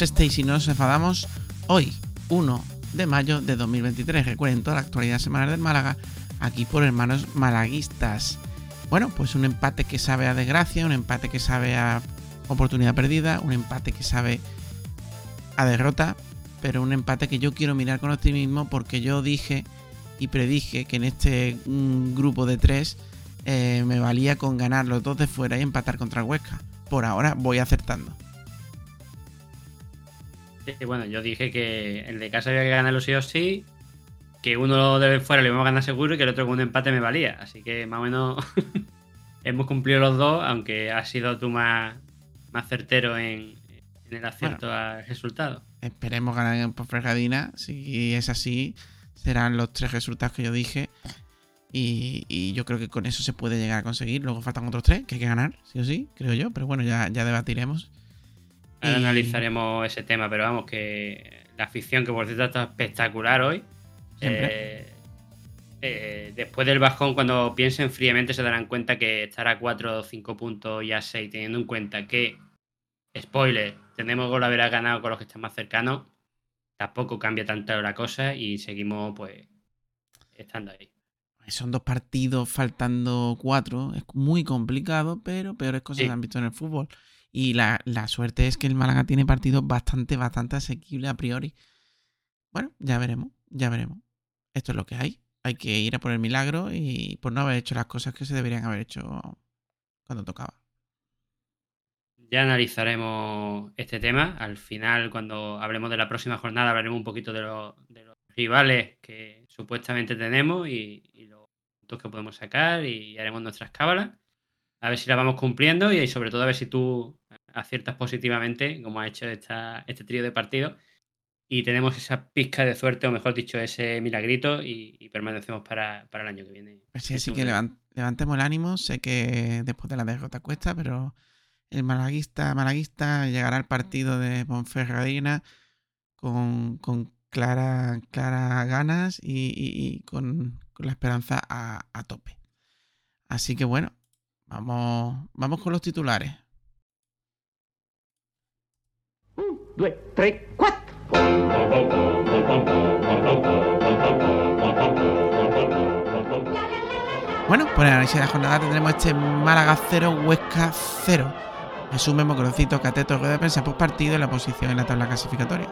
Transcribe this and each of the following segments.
Este y si no nos enfadamos hoy, 1 de mayo de 2023. Recuerden toda la actualidad semanal del Málaga aquí por hermanos malaguistas. Bueno, pues un empate que sabe a desgracia, un empate que sabe a oportunidad perdida, un empate que sabe a derrota, pero un empate que yo quiero mirar con optimismo porque yo dije y predije que en este mm, grupo de tres eh, me valía con ganar los dos de fuera y empatar contra Huesca. Por ahora voy acertando bueno, yo dije que el de casa había que ganarlo sí o sí, que uno de fuera lo íbamos a ganar seguro y que el otro con un empate me valía. Así que más o menos hemos cumplido los dos, aunque has sido tú más, más certero en, el acierto al resultado. Esperemos ganar en Fregadina. Si es así, serán los tres resultados que yo dije. Y, yo creo que con eso se puede llegar a conseguir. Luego faltan otros tres que hay que ganar, sí o sí, creo yo. Pero bueno, ya, ya debatiremos. Ahora analizaremos ese tema, pero vamos, que la afición, que por cierto está espectacular hoy. Eh, eh, después del bajón, cuando piensen fríamente, se darán cuenta que estar a 4 o 5 puntos y a 6, teniendo en cuenta que, spoiler, tenemos gol haber ganado con los que están más cercanos, tampoco cambia tanto la cosa y seguimos, pues, estando ahí. Son dos partidos faltando cuatro. Es muy complicado, pero peores cosas se han visto en el fútbol. Y la, suerte es que el Málaga tiene partidos bastante, bastante asequibles a priori. Bueno, ya veremos, ya veremos. Esto es lo que hay. Hay que ir a por el milagro y por no haber hecho las cosas que se deberían haber hecho cuando tocaba. Ya analizaremos este tema. Al final, cuando hablemos de la próxima jornada, hablaremos un poquito de, los rivales que supuestamente tenemos y, y los puntos que podemos sacar y haremos nuestras cábalas. A ver si la vamos cumpliendo y sobre todo a ver si tú aciertas positivamente, como ha hecho esta, este trío de partidos, y tenemos esa pizca de suerte, o mejor dicho, ese milagrito, y, permanecemos para, el año que viene. Pues sí, así que levantemos el ánimo. Sé que después de la derrota cuesta, pero el malaguista, malaguista llegará al partido de Ponferradina con, con claras clara ganas y, con, la esperanza a, a tope. Así que bueno, vamos, vamos con los titulares. 2, 3, 4. Bueno, pues en el análisis de la jornada tendremos este Málaga 0, Huesca 0. Resumen, Mocrocito, Cateto, rueda de prensa por partido en la posición en la tabla clasificatoria.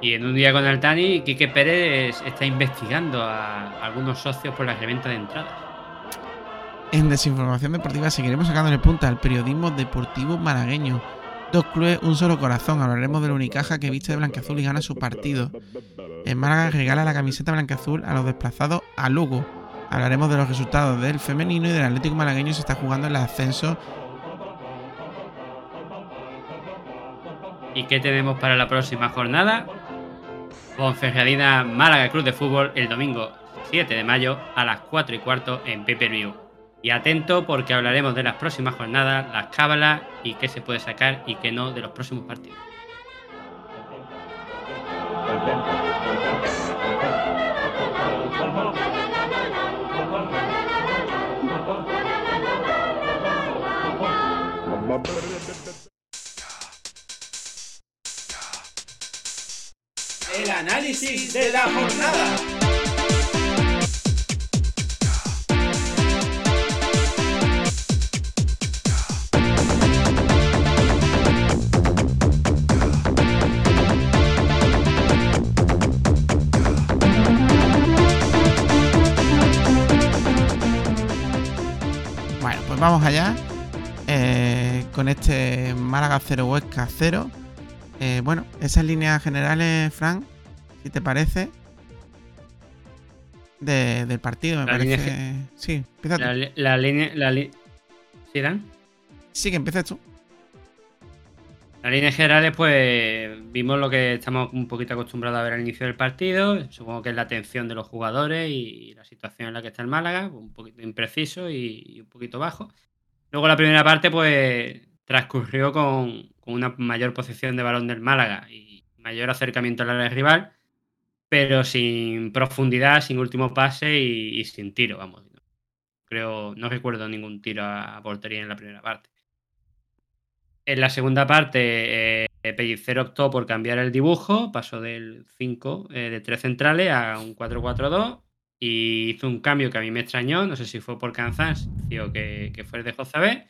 Y en un día con el Tani, Quique Pérez está investigando a algunos socios por la reventa de entradas. En Desinformación Deportiva seguiremos sacando el punta al periodismo deportivo malagueño Dos clubes, un solo corazón. Hablaremos del Unicaja que viste de blanqueazul y gana su partido. En Málaga regala la camiseta blanqueazul a los desplazados a Lugo. Hablaremos de los resultados del femenino y del Atlético malagueño se está jugando el ascenso. ¿Y qué tenemos para la próxima jornada? Ponferradina Málaga Cruz de Fútbol el domingo 7 de mayo a las 4 y cuarto en Pay View. Y atento porque hablaremos de las próximas jornadas, las cábalas y qué se puede sacar y qué no de los próximos partidos. El análisis de la jornada. Vamos allá eh, con este Málaga 0 Huesca 0. Eh, bueno, esas líneas generales, Frank, si te parece, del partido, me parece. sí, La, línea. La ¿Sí, Dan? Sí que empieces tú. En líneas generales, pues vimos lo que estamos un poquito acostumbrados a ver al inicio del partido. Supongo que es la atención de los jugadores y la situación en la que está el Málaga, un poquito impreciso y, un poquito bajo. Luego la primera parte, pues transcurrió con, una mayor posesión de balón del Málaga y mayor acercamiento al área rival, pero sin profundidad, sin último pase y, sin tiro, vamos. Creo, no recuerdo ningún tiro a portería en la primera parte. En la segunda parte, eh, optó por cambiar el dibujo, pasó del 5 eh, de 3 centrales a un 4-4-2 y hizo un cambio que a mí me extrañó, no sé si fue por cansancio que, fue el de José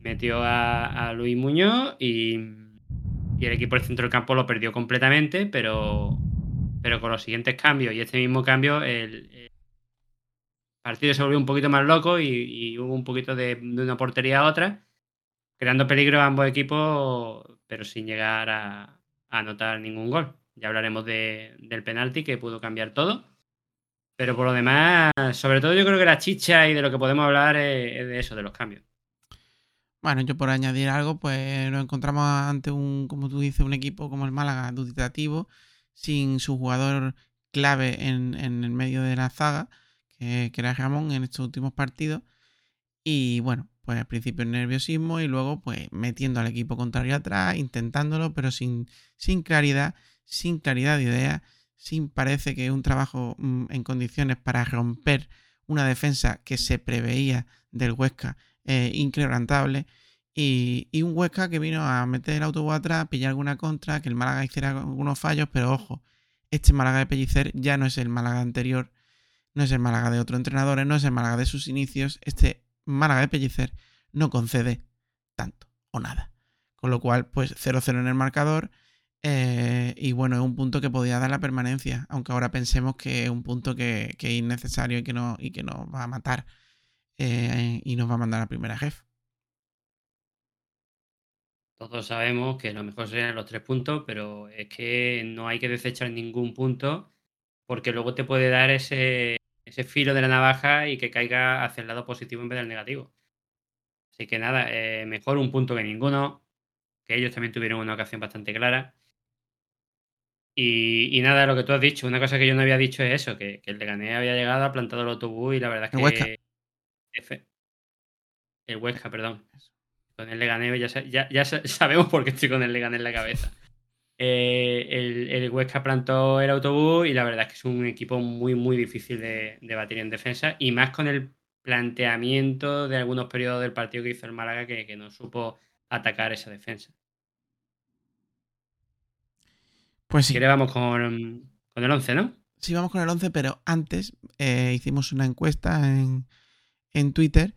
metió a, Luis Muñoz y, el equipo del centro del campo lo perdió completamente, pero, pero con los siguientes cambios. Y este mismo cambio el, partido se volvió un poquito más loco y, hubo un poquito de una portería a otra creando peligro a ambos equipos, pero sin llegar a, anotar ningún gol. Ya hablaremos del penalti que pudo cambiar todo. Pero por lo demás, sobre todo yo creo que la chicha y de lo que podemos hablar es, de eso, de los cambios. Bueno, yo por añadir algo, pues nos encontramos ante un, como tú dices, un equipo como el Málaga, duditativo, sin su jugador clave en, el medio de la zaga, que, que, era Ramón en estos últimos partidos. Y bueno, pues al principio nerviosismo y luego pues metiendo al equipo contrario atrás, intentándolo, pero sin, sin claridad, sin claridad de idea, sin parece que un trabajo mm, en condiciones para romper una defensa que se preveía del Huesca eh, y, y, un Huesca que vino a meter el autobús atrás, pillar alguna contra, que el Málaga hiciera algunos fallos, pero ojo, este Málaga de Pellicer ya no es el Málaga anterior, no es el Málaga de otro entrenador, no es el Málaga de sus inicios, este Málaga de Pellicer no concede tanto o nada. Con lo cual, pues 0-0 en el marcador. Eh, y bueno, es un punto que podía dar la permanencia, aunque ahora pensemos que es un punto que, es innecesario y que, no, y que nos va a matar eh, y nos va a mandar a primera jefe. Todos sabemos que lo mejor serían los tres puntos, pero es que no hay que desechar ningún punto porque luego te puede dar ese, ese filo de la navaja y que caiga hacia el lado positivo en vez del negativo. Así que nada, eh, mejor un punto que ninguno, que ellos también tuvieron una ocasión bastante clara. Y, nada, lo que tú has dicho, una cosa que yo no había dicho es eso, que, el Leganés había llegado, ha plantado el autobús y la verdad es que... El Huesca. perdón. Con el Leganés ya, ya, sabemos por qué estoy con el Leganés en la cabeza. Eh, el, el, Huesca plantó el autobús y la verdad es que es un equipo muy, muy difícil de, batir en defensa y más con el planteamiento de algunos periodos del partido que hizo el Málaga que, no supo atacar esa defensa. Pues sí. vamos con, el 11, ¿no? Sí, vamos con el 11, pero antes eh, hicimos una encuesta en, en Twitter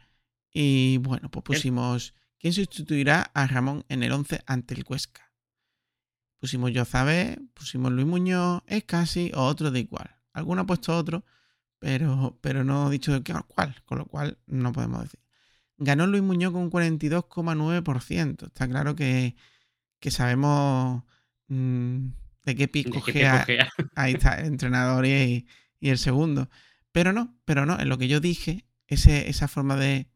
y bueno, pues pusimos ¿quién sustituirá a Ramón en el 11 ante el Cuesca? Pusimos Yozabé, pusimos Luis Muñoz, es casi o otro de igual. Alguno ha puesto otro, pero, pero no ha dicho cuál, con lo cual no podemos decir. Ganó Luis Muñoz con un 42,9%. Está claro que, sabemos mm, de qué pico Ahí está, el entrenador y, el segundo. Pero no, pero no, en lo que yo dije, ese, esa forma de.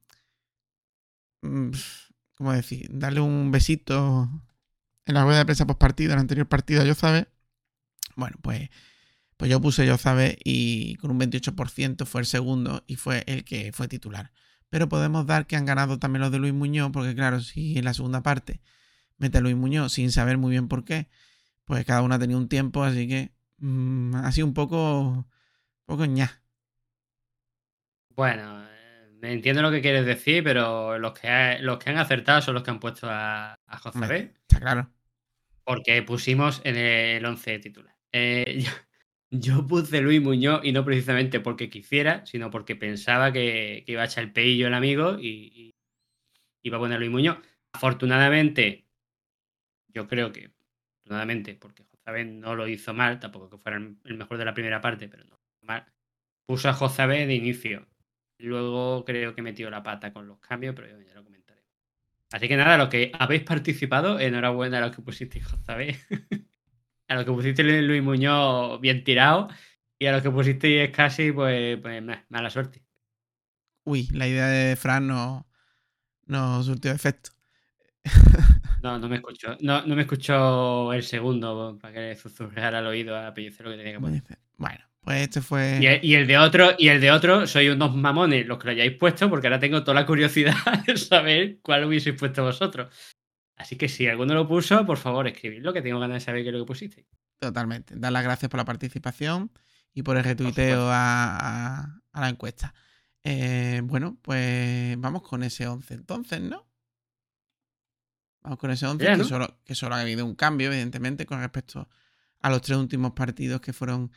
Mm, ¿Cómo decir? Darle un besito en la rueda de prensa post partido, en el anterior partido, yo sabe. Bueno, pues, pues yo puse yo sabe y con un 28% fue el segundo y fue el que fue titular. Pero podemos dar que han ganado también los de Luis Muñoz, porque claro, si en la segunda parte mete a Luis Muñoz sin saber muy bien por qué, pues cada uno ha tenido un tiempo, así que mm, ha sido un poco, poco ña. Bueno, eh, entiendo lo que quieres decir, pero los que, los que han acertado son los que han puesto a, a José B. Está claro. Porque pusimos en el 11 titular. Eh, yo, puse Luis Muñoz y no precisamente porque quisiera, sino porque pensaba que, iba a echar el peillo el amigo y, iba a poner Luis Muñoz. Afortunadamente, yo creo que, afortunadamente, porque José no lo hizo mal, tampoco que fuera el mejor de la primera parte, pero no mal, puso a José de inicio. Luego creo que metió la pata con los cambios, pero ya lo comenté. Así que nada, los que habéis participado, enhorabuena a los que pusisteis ¿sabéis? a los que pusisteis Luis Muñoz bien tirado y a los que pusisteis casi, pues, pues mala suerte. Uy, la idea de Fran no, no surtió efecto. No, no me escuchó. No, no me escuchó el segundo para que le susurrara al oído a Pellicer lo que tenía que poner. Bueno, pues este fue. Y el, y el de otro, y el de otro, soy unos mamones los que lo hayáis puesto, porque ahora tengo toda la curiosidad de saber cuál hubieseis puesto vosotros. Así que si alguno lo puso, por favor, escribidlo, que tengo ganas de saber qué es lo que pusiste. Totalmente. Dar las gracias por la participación y por el retuiteo a, a- a la encuesta. Eh, bueno, pues vamos con ese 11 entonces, ¿no? Vamos con ese 11, Ya, que, ¿no? solo, que solo ha habido un cambio, evidentemente, con respecto a los tres últimos partidos que fueron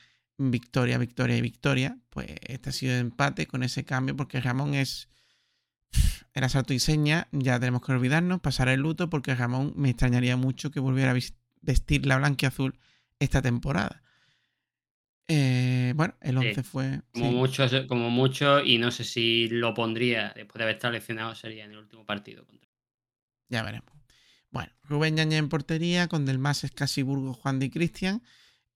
victoria, victoria y victoria. Pues este ha sido empate con ese cambio, porque Ramón es. Era salto y seña, ya tenemos que olvidarnos, pasar el luto, porque Ramón me extrañaría mucho que volviera a vestir la blanquiazul esta temporada. Eh, bueno, el Sí. 11 fue. Como sí, mucho, como mucho, y no sé si lo pondría después de haber estado lesionado, sería en el último partido. contra- ya veremos. Bueno, Rubén Yañez en portería, con Del Mas, Escasi, Burgos, Juan Di Cristian.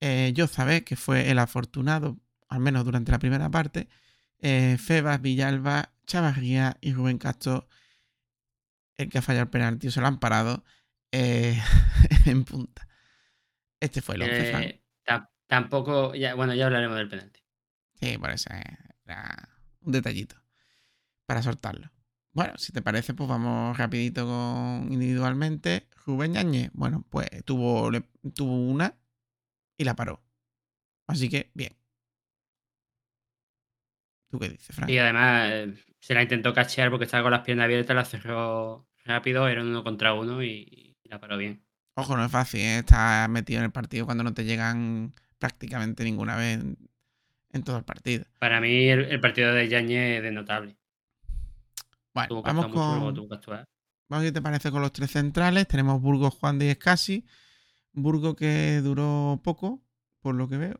Eh, yo sabé que fue el afortunado, al menos durante la primera parte. Eh, Febas, Villalba, Chavarría y Rubén Castro, el que ha fallado el penalti, se lo han parado eh, en punta. Este fue el 11, Fran. Eh, ta- tampoco, ya, bueno, ya hablaremos del penalti. Sí, por eso era un detallito para soltarlo. Bueno, si te parece, pues vamos rapidito con individualmente. Rubén Yañez, bueno, pues tuvo, tuvo una y la paró. Así que, bien. ¿Tú qué dices, Frank? Y además se la intentó cachear porque estaba con las piernas abiertas, la cerró rápido, era un uno contra uno y, y la paró bien. Ojo, no es fácil, ¿eh? estar metido en el partido cuando no te llegan prácticamente ninguna vez en, en todo el partido. Para mí el, el partido de Yañez es notable. Bueno, Tuvo que vamos mucho, con, tuvo que actuar. Vamos, ¿qué te parece con los tres centrales? Tenemos Burgos, Juan de Escasi. Burgo que duró poco, por lo que veo.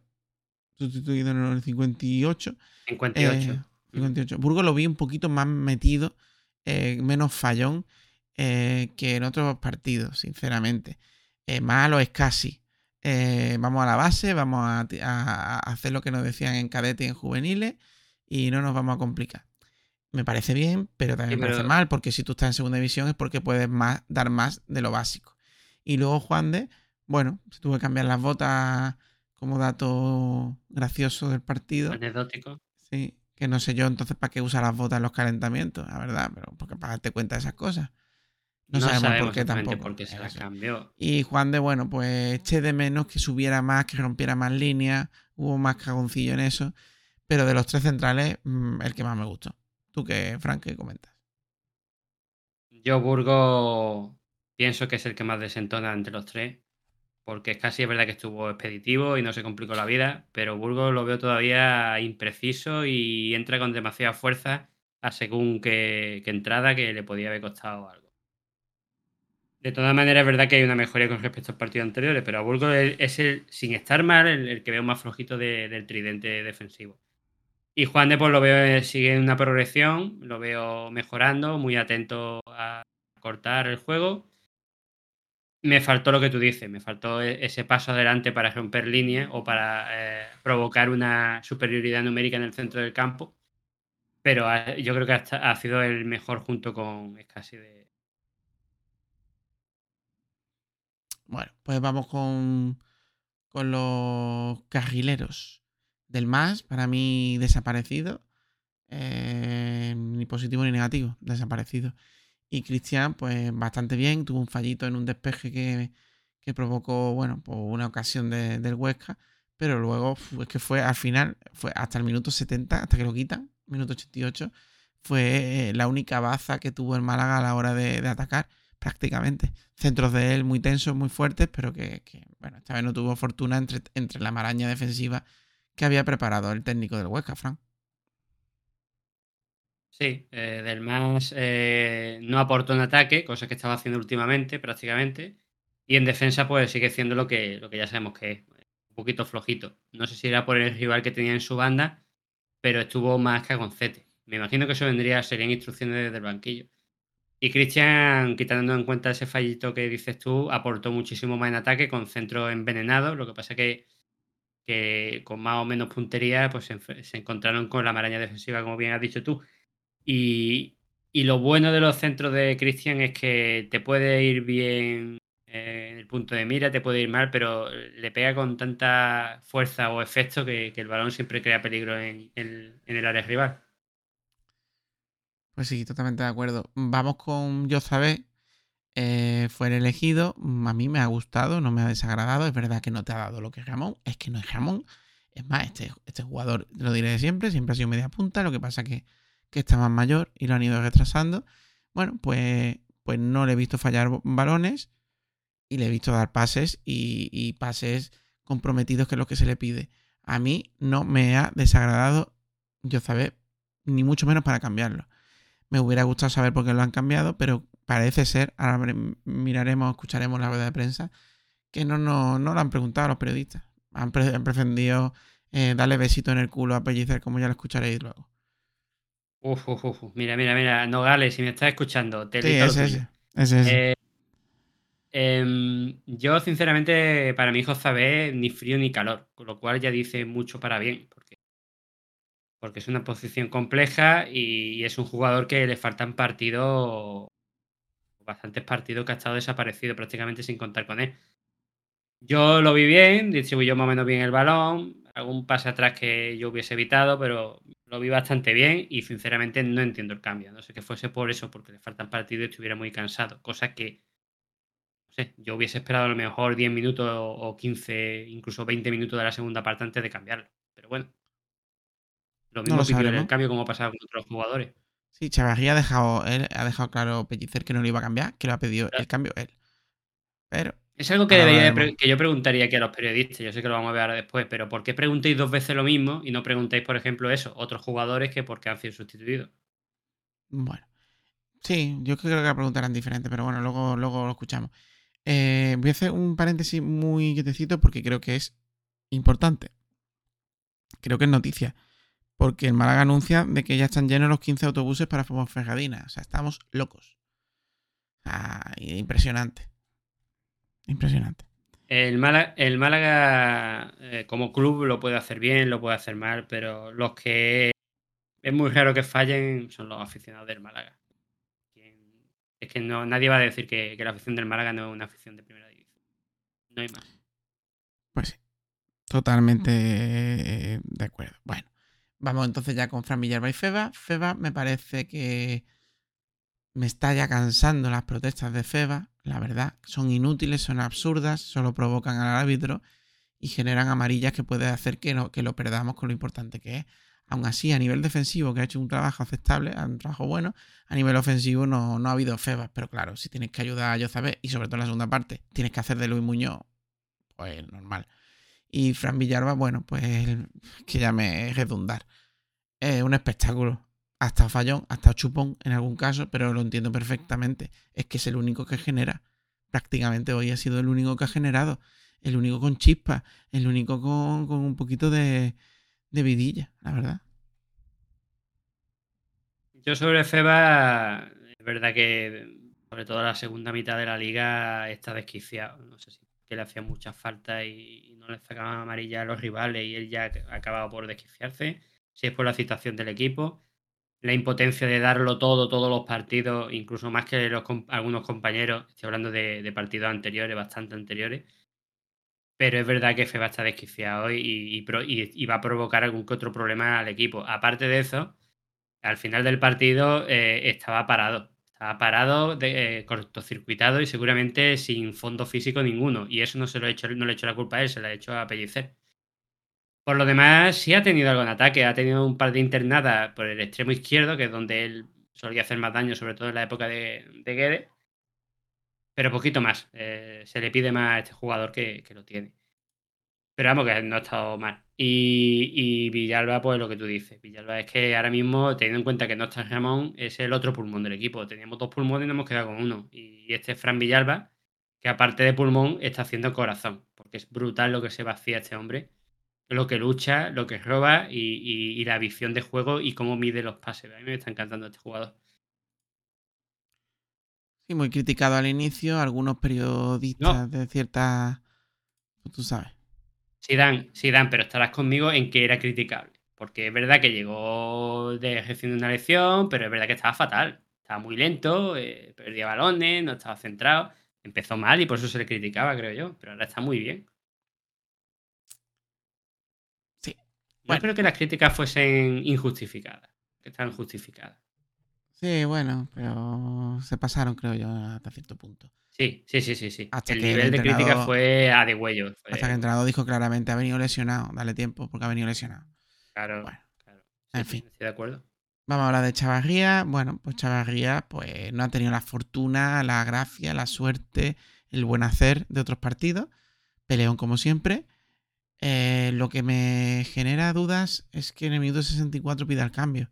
Sustituido en el 58. 58. Eh, 58. Burgo lo vi un poquito más metido, eh, menos fallón eh, que en otros partidos, sinceramente. Eh, más a lo Escasi. Eh, vamos a la base, vamos a, hacer lo que nos decían en cadete y en juveniles y no nos vamos a complicar. Me parece bien, pero también Sí, me parece mal, porque si tú estás en segunda división es porque puedes más, dar más de lo básico. Y luego Juan de, bueno, se tuvo que cambiar las botas como dato gracioso del partido. Anecdótico. Sí, que no sé yo entonces para qué usa las botas en los calentamientos, la verdad, pero porque para darte cuenta de esas cosas. No, sabemos, por qué tampoco. por qué se las cambió. Y Juan de, bueno, pues eché de menos que subiera más, que rompiera más líneas, hubo más cagoncillo en eso, pero de los tres centrales, mm, el que más me gustó. ¿Tú qué, Frank, qué comentas? Yo, Burgo, pienso que es el que más desentona entre los tres. Porque es casi es verdad que estuvo expeditivo y no se complicó la vida. Pero Burgo lo veo todavía impreciso y entra con demasiada fuerza a según qué, entrada que le podía haber costado algo. De todas maneras, es verdad que hay una mejoría con respecto al partido anteriores, pero a Burgos es el, sin estar mal, el, que veo más flojito de- del tridente defensivo. Y Juan de pues lo veo, eh, sigue en una progresión, lo veo mejorando, muy atento a cortar el juego. Me faltó lo que tú dices, me faltó e- ese paso adelante para romper líneas o para eh, provocar una superioridad numérica en el centro del campo. Pero yo creo que ha sido el mejor junto con Escasi de, Bueno, pues vamos con, con los carrileros del MAS, para mí desaparecido. Eh, ni positivo ni negativo, desaparecido. Y Cristian, pues bastante bien, tuvo un fallito en un despeje que, que provocó, bueno, pues una ocasión de- del Huesca, pero luego es que fue al final, fue hasta el minuto 70, hasta que lo quitan, minuto 88, fue eh, la única baza que tuvo el Málaga a la hora de, atacar, prácticamente. Centros de él muy tensos, muy fuertes, pero que, bueno, esta vez no tuvo fortuna entre, entre la maraña defensiva que había preparado el técnico del Huesca, Fran. Sí, eh, del más eh, no aportó en ataque, cosa que estaba haciendo últimamente prácticamente. Y en defensa, pues sigue siendo lo que, lo que ya sabemos que es, un poquito flojito. No sé si era por el rival que tenía en su banda, pero estuvo más cagoncete. Me imagino que eso vendría, serían instrucciones desde el banquillo. Y Cristian, quitando en cuenta ese fallito que dices tú, aportó muchísimo más en ataque con centros envenenados. Lo que pasa que, que con más o menos puntería, pues se, se encontraron con la maraña defensiva, como bien has dicho tú. Y, Y lo bueno de los centros de Cristian es que te puede ir bien eh, el punto de mira, te puede ir mal, pero le pega con tanta fuerza o efecto que, el balón siempre crea peligro en, el área rival. Pues sí, totalmente de acuerdo. Vamos con Yozabé. Eh, fue el elegido. A mí me ha gustado, no me ha desagradado. Es verdad que no te ha dado lo que es Ramón. Es que no es Ramón. Es más, este, este jugador, lo diré de siempre, siempre ha sido media punta. Lo que pasa que, que está más mayor y lo han ido retrasando. Bueno, pues, pues no le he visto fallar balones y le he visto dar pases y, pases comprometidos que es lo que se le pide. A mí no me ha desagradado Yozabé, ni mucho menos para cambiarlo. Me hubiera gustado saber por qué lo han cambiado, pero parece ser, ahora miraremos, escucharemos la rueda de prensa, que no, no, no lo han preguntado a los periodistas. Han, pre- han pretendido eh, darle besito en el culo a Pellicer, como ya lo escucharéis luego. Uf, uf, uf. Mira, mira, mira. Nogales, si me estás escuchando, te Sí, ese, ese. ese, ese. Eh, em, yo, sinceramente, para mi hijo Zabé, ni frío ni calor, con lo cual ya dice mucho para bien, porque, porque es una posición compleja y, y es un jugador que le faltan partidos, bastantes partidos que ha estado desaparecido prácticamente sin contar con él. Yo lo vi bien, distribuyó más o menos bien el balón, algún pase atrás que yo hubiese evitado, pero lo vi bastante bien y sinceramente no entiendo el cambio. No sé que fuese por eso, porque le faltan partidos y estuviera muy cansado, cosa que no sé, yo hubiese esperado a lo mejor 10 minutos o 15, incluso 20 minutos de la segunda parte antes de cambiarlo. Pero bueno, lo mismo lo pidió sabremos. el cambio como ha pasado con otros jugadores. Sí, Chavarría ha dejado, él ha dejado claro Pellicer que no lo iba a cambiar, que lo ha pedido Claro. el cambio él. Pero Es algo que, debería de que yo preguntaría aquí a los periodistas, yo sé que lo vamos a ver ahora después, pero ¿por qué preguntéis dos veces lo mismo y no preguntáis, por ejemplo, eso, otros jugadores que por qué han sido sustituidos? Bueno, sí, yo creo que la pregunta eran diferentes, pero bueno, luego, luego lo escuchamos. Eh, voy a hacer un paréntesis muy quietecito porque creo que es importante. Creo que es noticia. Porque el Málaga anuncia de que ya están llenos los 15 autobuses para Ferradina. O sea, estamos locos. Ah, impresionante. Impresionante. El Málaga, el Málaga eh, como club lo puede hacer bien, lo puede hacer mal, pero los que es muy raro que fallen son los aficionados del Málaga. Es que no, nadie va a decir que, que la afición del Málaga no es una afición de primera división. No hay más. Pues sí, totalmente eh, de acuerdo. Bueno, vamos entonces ya con Fran Villalba y Feba. Feba me parece que me está ya cansando las protestas de Feba, la verdad. Son inútiles, son absurdas, solo provocan al árbitro y generan amarillas que puede hacer que, no, que lo perdamos con lo importante que es. Aún así, a nivel defensivo, que ha hecho un trabajo aceptable, un trabajo bueno, a nivel ofensivo no, no ha habido Febas. Pero claro, si tienes que ayudar a Yozabé y sobre todo en la segunda parte, tienes que hacer de Luis Muñoz, pues normal. Y Fran Villalba, bueno, pues que ya me redundar. Es un espectáculo. Hasta fallón, hasta chupón en algún caso, pero lo entiendo perfectamente. Es que es el único que genera. Prácticamente hoy ha sido el único que ha generado. El único con chispa. El único con, un poquito de, vidilla, la verdad. Yo sobre Feba, es verdad que sobre todo la segunda mitad de la liga está desquiciado. No sé si que le hacía mucha falta y, y no le sacaban amarilla a los rivales y él ya ha acabado por desquiciarse. Si es por la situación del equipo, la impotencia de darlo todo, todos los partidos, incluso más que los, algunos compañeros, estoy hablando de, partidos anteriores, bastante anteriores. Pero es verdad que Feba está desquiciado y, y y- y va a provocar algún que otro problema al equipo. Aparte de eso, al final del partido eh, estaba parado. Estaba parado, eh, cortocircuitado y seguramente sin fondo físico ninguno. Y eso no se lo he hecho, no le he hecho la culpa a él, se la he hecho a Pellicer. Por lo demás, sí ha tenido algo en ataque. Ha tenido un par de internadas por el extremo izquierdo, que es donde él solía hacer más daño, sobre todo en la época de, de. Pero poquito más. Eh, se le pide más a este jugador que, lo tiene. Pero vamos, que no ha estado mal. Y, y Villalba, pues lo que tú dices. Villalba es que ahora mismo, teniendo en cuenta que no está Ramón, es el otro pulmón del equipo. Teníamos dos pulmones y nos hemos quedado con uno. Y este es Fran Villalba, que aparte de pulmón, está haciendo corazón. Porque es brutal lo que se vacía este hombre. Lo que lucha, lo que roba y, y- y la visión de juego y cómo mide los pases. A mí me está encantando este jugador. Sí, muy criticado al inicio. Algunos periodistas de cierta. pues tú sabes. Sí dan, sí dan, pero estarás conmigo en que era criticable. Porque es verdad que llegó de recién una lección, pero es verdad que estaba fatal. estaba muy lento, eh, perdía balones, no estaba centrado. Empezó mal y por eso se le criticaba, creo yo. Pero ahora está muy bien. Yo Bueno. creo que las críticas fuesen injustificadas. Que están justificadas. Sí, bueno, pero se pasaron, creo yo, hasta cierto punto. Sí, sí, sí, sí, sí. Hasta el que el nivel de crítica fue a de huello. fue- Hasta que el entrenador dijo claramente, ha venido lesionado, dale tiempo, porque ha venido lesionado. Claro, Bueno, claro. en Sí, fin. Estoy de acuerdo. Vamos a hablar de Chavarría. Bueno, pues Chavarría pues, no ha tenido la fortuna, la gracia, la suerte, el buen hacer de otros partidos. Peleón como siempre. Eh, lo que me genera dudas es que en el minuto 64 pida el cambio.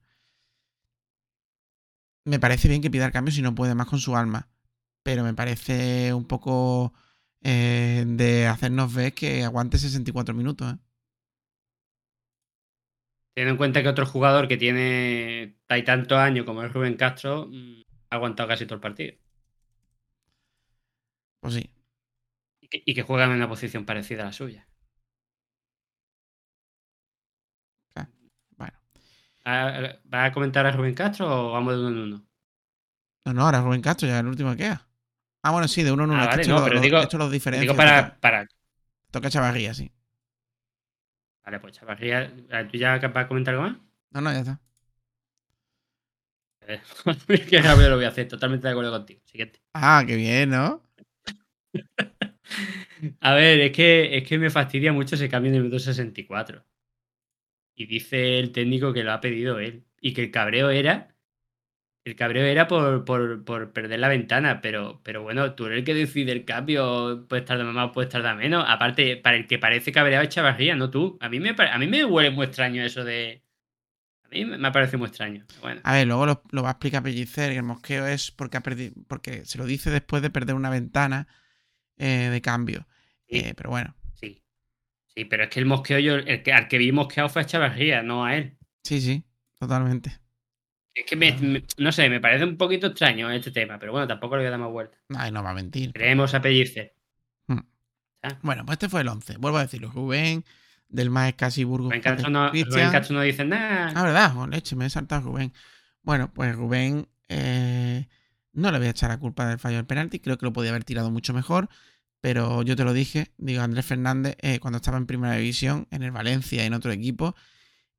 Me parece bien que pida el cambio si no puede más con su alma. Pero me parece un poco eh, de hacernos ver que aguante 64 minutos. ¿eh? Teniendo en cuenta que otro jugador que tiene hay tantos años como es Rubén Castro mm, ha aguantado casi todo el partido. Pues sí. Y que, y que juega en una posición parecida a la suya. ¿Va va a comentar a Rubén Castro o vamos de uno en uno? No, no, ahora Rubén Castro ya es el último que queda. Ah, bueno, sí, de uno en uno. Ah, Es que vale, no, los- pero los- digo- diferencias. Digo para, Toca, para. toca Chavarría, sí. Vale, pues Chavarría, ¿tú ya vas a comentar algo más? No, no, ya está. Eh, Qué rápido lo voy a hacer, totalmente de acuerdo contigo. Siguiente. Ah, qué bien, ¿no? A ver, es que, es que me fastidia mucho ese cambio en el minuto 64. Y dice el técnico que lo ha pedido él. Y que el cabreo era. El cabreo era por, por, por perder la ventana. Pero, pero bueno, tú eres el que decide el cambio. Puedes tardar más, puedes tardar menos. Aparte, para el que parece cabreado es Chavarría, no tú. A mí me, a mí me huele muy extraño eso de. A mí me parece muy extraño. Bueno, A ver, luego lo, lo va a explicar Pellicer, que el mosqueo es porque, ha perdi- porque se lo dice después de perder una ventana eh, de cambio. Sí. Eh, pero bueno, sí. Pero es que el mosqueo, yo, el que, al que vi mosqueado fue a Chavarría, no a él. sí, sí, totalmente. Es que me- me- no sé, me parece un poquito extraño este tema, pero bueno, tampoco le voy a dar más vuelta. Ay, no va a mentir. Creemos a Pellicer. Bueno, pues este fue el 11. Vuelvo a decirlo. Rubén, del más casi Burgos. Rubén Castro no, Rubén Cristian. Castro no dice nada. Ah, verdad, con leche, me he saltado Rubén. Bueno, pues Rubén eh, no le voy a echar la culpa del fallo del penalti, creo que lo podía haber tirado mucho mejor, pero yo te lo dije, digo, Andrés Fernández, eh, cuando estaba en primera división, en el Valencia y en otro equipo,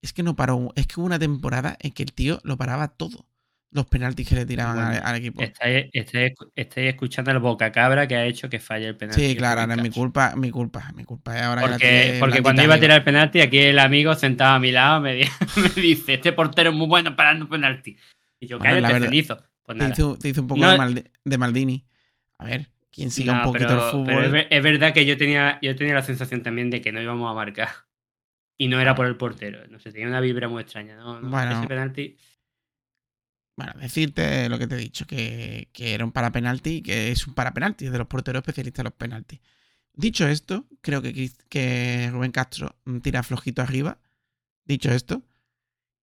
es que no paró, es que hubo una temporada en que el tío lo paraba todo, los penaltis que le tiraban Bueno, al, al equipo. Estáis, estáis- estáis escuchando el boca cabra que ha hecho que falle el penalti. Sí, claro, ahora es mi culpa, mi culpa, mi culpa ahora que la Porque, porque cuando iba a tirar el penalti, aquí el amigo sentado a mi lado me, di- me dice: Este portero es muy bueno parando penalti. Y yo, Bueno, la cállate, cenizo. Pues Te hizo, te hizo un poco No- de Maldini. A ver, quien siga un No, poquito pero- el fútbol. pero es, ver- es verdad que yo tenía, yo tenía la sensación también de que no íbamos a marcar. Y no era por el portero. No sé, tenía una vibra muy extraña. No, no, Bueno. ese penalti. Bueno, decirte lo que te he dicho, que, que era un parapenalti y que es un parapenalti, es de los porteros especialistas en los penaltis. Dicho esto, creo que, que Rubén Castro mm, tira flojito arriba. Dicho esto,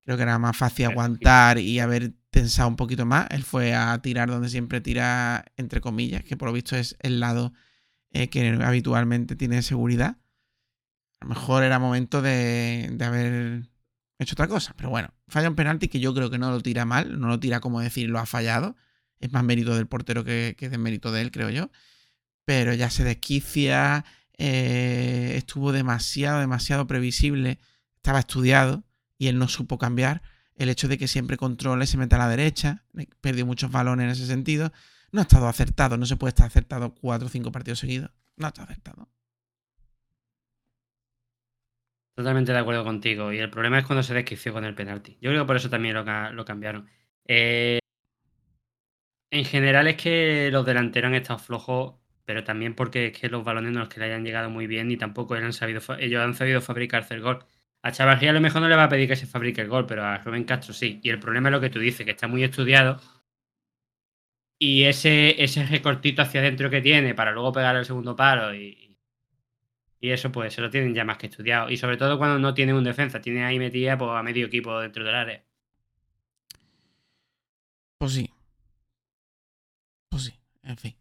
creo que era más fácil aguantar y haber tensado un poquito más. Él fue a tirar donde siempre tira, entre comillas, que por lo visto es el lado eh, que habitualmente tiene seguridad. A lo mejor era momento de, de haber hecho otra cosa. Pero bueno, falla un penalti que yo creo que no lo tira mal, no lo tira como decir lo ha fallado. Es más mérito del portero que, que de mérito de él, creo yo. Pero ya se desquicia, eh, estuvo demasiado, demasiado previsible, estaba estudiado y él no supo cambiar. El hecho de que siempre controle, se meta a la derecha, perdió muchos balones en ese sentido. No ha estado acertado, no se puede estar acertado cuatro o cinco partidos seguidos. No ha estado acertado. Totalmente de acuerdo contigo. Y el problema es cuando se desquició con el penalti. Yo creo que por eso también lo, lo cambiaron. Eh, en general es que los delanteros han estado flojos, pero también porque es que los balones no es que le hayan llegado muy bien y tampoco ellos han sabido fabricarse el gol. A Chavarría a lo mejor no le va a pedir que se fabrique el gol, pero a Rubén Castro sí. Y el problema es lo que tú dices, que está muy estudiado. Y ese, ese recortito hacia adentro que tiene para luego pegar el segundo palo y, y eso pues se lo tienen ya más que estudiado. Y sobre todo cuando no tiene un defensa, tiene ahí metida pues, a medio equipo dentro del área. Pues sí. Pues sí, en fin.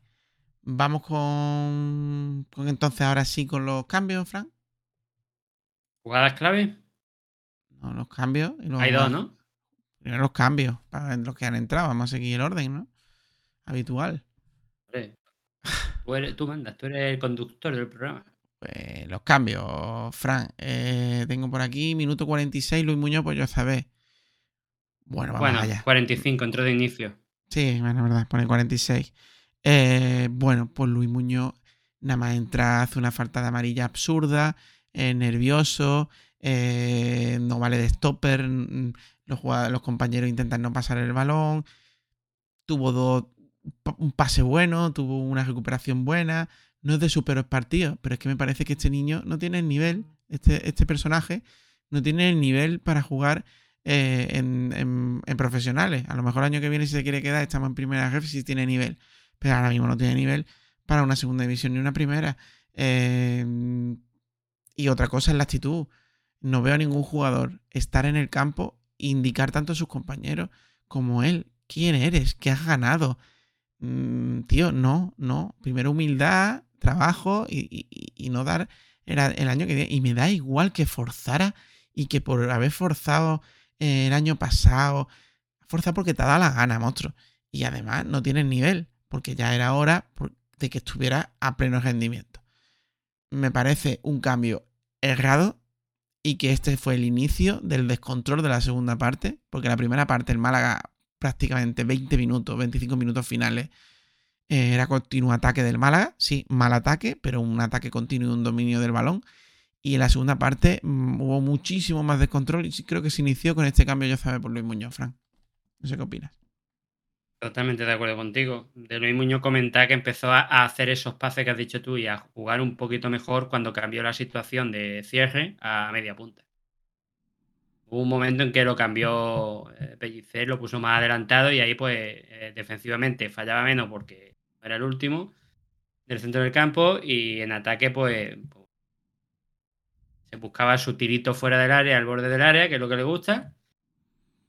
Vamos con, con entonces ahora sí con los cambios, Frank. ¿Jugadas clave? No, los cambios. y Hay dos. ¿no? Primero los cambios, para los que han entrado. Vamos a seguir el orden, ¿no? Habitual. Tú, eres- tú mandas, tú eres el conductor del programa. Pues los cambios, Fran. Eh, tengo por aquí, minuto 46, Luis Muñoz, pues yo sabé. Bueno, vamos bueno, allá. 45 entró de inicio. Sí, bueno, verdad, pone 46. Eh, bueno, pues Luis Muñoz nada más entra, hace una falta de amarilla absurda, eh, nervioso, eh, no vale de stopper, los, los compañeros intentan no pasar el balón, tuvo dos, un pase bueno, tuvo una recuperación buena, no es de su peor partido, pero es que me parece que este niño no tiene el nivel, este, este personaje no tiene el nivel para jugar eh, en, en- en profesionales. A lo mejor el año que viene, si se quiere quedar, estamos en primera ref si tiene nivel. Pero ahora mismo no tiene nivel para una segunda división ni una primera. Eh, y otra cosa es la actitud. No veo a ningún jugador estar en el campo e indicar tanto a sus compañeros como él. ¿Quién eres? ¿Qué has ganado? Mm, tío, no, no. Primero humildad, trabajo y, y- no dar el, el año que viene. Y me da igual que forzara y que por haber forzado eh, el año pasado, forza porque te dado la gana, monstruo. Y además no tienes nivel, porque ya era hora de que estuviera a pleno rendimiento. Me parece un cambio errado y que este fue el inicio del descontrol de la segunda parte, porque la primera parte el Málaga prácticamente 20 minutos, 25 minutos finales eh, era continuo ataque del Málaga, sí, mal ataque, pero un ataque continuo y un dominio del balón. Y en la segunda parte mm, hubo muchísimo más descontrol y creo que se inició con este cambio, ya sabes, por Luis Muñoz, Fran. No sé qué opinas. Totalmente de acuerdo contigo. De Luis Muñoz comentar que empezó a, hacer esos pases que has dicho tú y a jugar un poquito mejor cuando cambió la situación de cierre a media punta. Hubo un momento en que lo cambió eh, Pellicer, lo puso más adelantado y ahí pues eh, defensivamente fallaba menos porque era el último del centro del campo y en ataque pues, se buscaba su tirito fuera del área, al borde del área, que es lo que le gusta.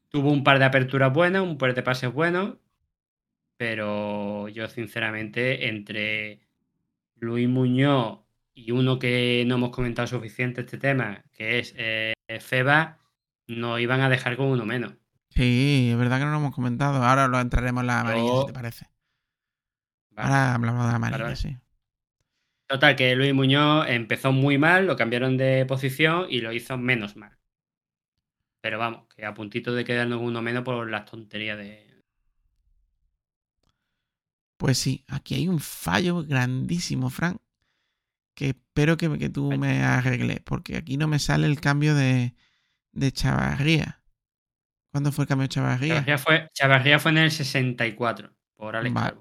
Tuvo un par de aperturas buenas, un par de pases buenos, pero yo sinceramente entre Luis Muñoz y uno que no hemos comentado suficiente este tema, que es eh, Feba, nos iban a dejar con uno menos. Sí, es verdad que no lo hemos comentado. Ahora lo entraremos en la amarilla, si te parece. Vale. Ahora hablamos de la amarilla, vale. sí. Total, que Luis Muñoz empezó muy mal, lo cambiaron de posición y lo hizo menos mal. Pero vamos, que a puntito de quedarnos uno menos por las tonterías de... Pues sí, aquí hay un fallo grandísimo, Frank, que espero que, que tú me arregles, porque aquí no me sale el cambio de, de Chavarría. ¿Cuándo fue el cambio de Chavarría? Chavarría fue, Chavarría fue en el 64, por Alex Vale.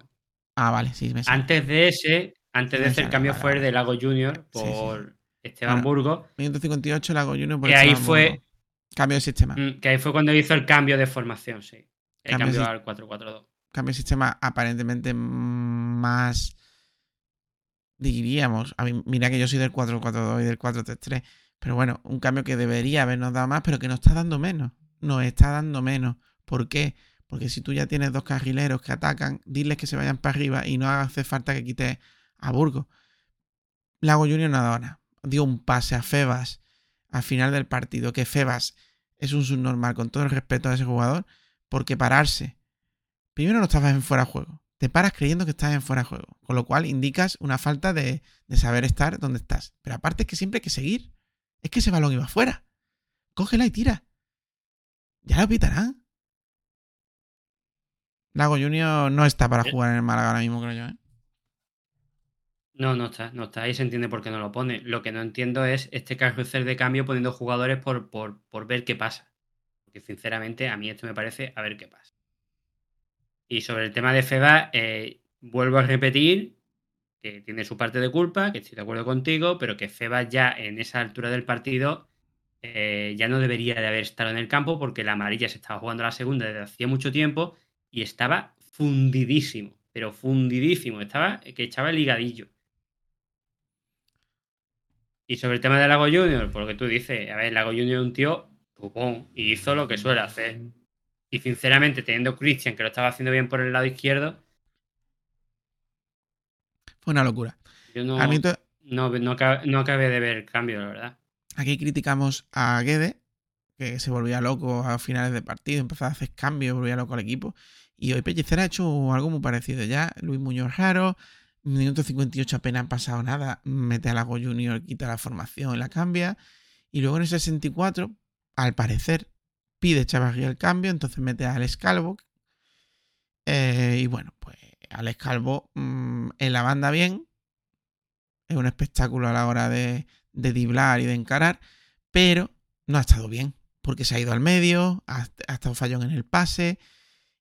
Ah, vale, sí, me sale. Antes de ese, antes Sí, de ese, el cambio vale, fue el de Lago Junior Sí, sí. por Esteban Burgos, Minuto 58, Lago Junior por que ahí Esteban fue, Burgos. Cambio de sistema. mm, que ahí fue cuando hizo el cambio de formación, sí. El Cambio cambio al 4-4-2. Cambio de sistema aparentemente más. Diríamos. A mí, mira que yo soy del 4-4-2 y del 4-3-3. Pero bueno, un cambio que debería habernos dado más, pero que nos está dando menos. Nos está dando menos. ¿Por qué? Porque si tú ya tienes dos carrileros que atacan, diles que se vayan para arriba y no hace falta que quites a Burgos. Lago Junior no nada. Dio un pase a Febas al final del partido, que Febas es un subnormal con todo el respeto a ese jugador, porque pararse. Primero no estabas en fuera de juego. Te paras creyendo que estás en fuera de juego. Con lo cual indicas una falta de, de saber estar donde estás. Pero aparte es que siempre hay que seguir. Es que ese balón iba fuera. Cógela y tira. Ya lo pitarán. Lago Junior no está para jugar en el Málaga ahora mismo, creo yo. ¿eh? No, no está, no está. Ahí se entiende por qué no lo pone. Lo que no entiendo es este carrusel de cambio poniendo jugadores por, por, por ver qué pasa. Porque sinceramente a mí esto me parece a ver qué pasa. Y sobre el tema de Feba, eh, vuelvo a repetir que tiene su parte de culpa, que estoy de acuerdo contigo, pero que Feba ya en esa altura del partido eh, ya no debería de haber estado en el campo porque la amarilla se estaba jugando la segunda desde hacía mucho tiempo y estaba fundidísimo, pero fundidísimo, estaba que echaba el ligadillo. Y sobre el tema de Lago Junior, por lo que tú dices, a ver, Lago Junior es un tío y hizo lo que suele hacer. Y sinceramente, teniendo Christian que lo estaba haciendo bien por el lado izquierdo, Fue una locura. yo no, A mí to- no, no, acab- no acabé de ver cambio, la verdad. Aquí criticamos a Guede, que se volvía loco a finales de partido, empezaba a hacer cambios, volvía loco al equipo. Y hoy Pellicer ha hecho algo muy parecido ya. Luis Muñoz raro, minuto 58 apenas ha pasado nada, mete a Lago Junior, quita la formación, la cambia. Y luego en el 64, al parecer, pide Chavarría el cambio, entonces mete a Alex Calvo. Eh, y bueno, pues Alex Calvo mm, en la banda bien. Es un espectáculo a la hora de, de diblar y de encarar, pero no ha estado bien, porque se ha ido al medio, ha, estado fallón en el pase.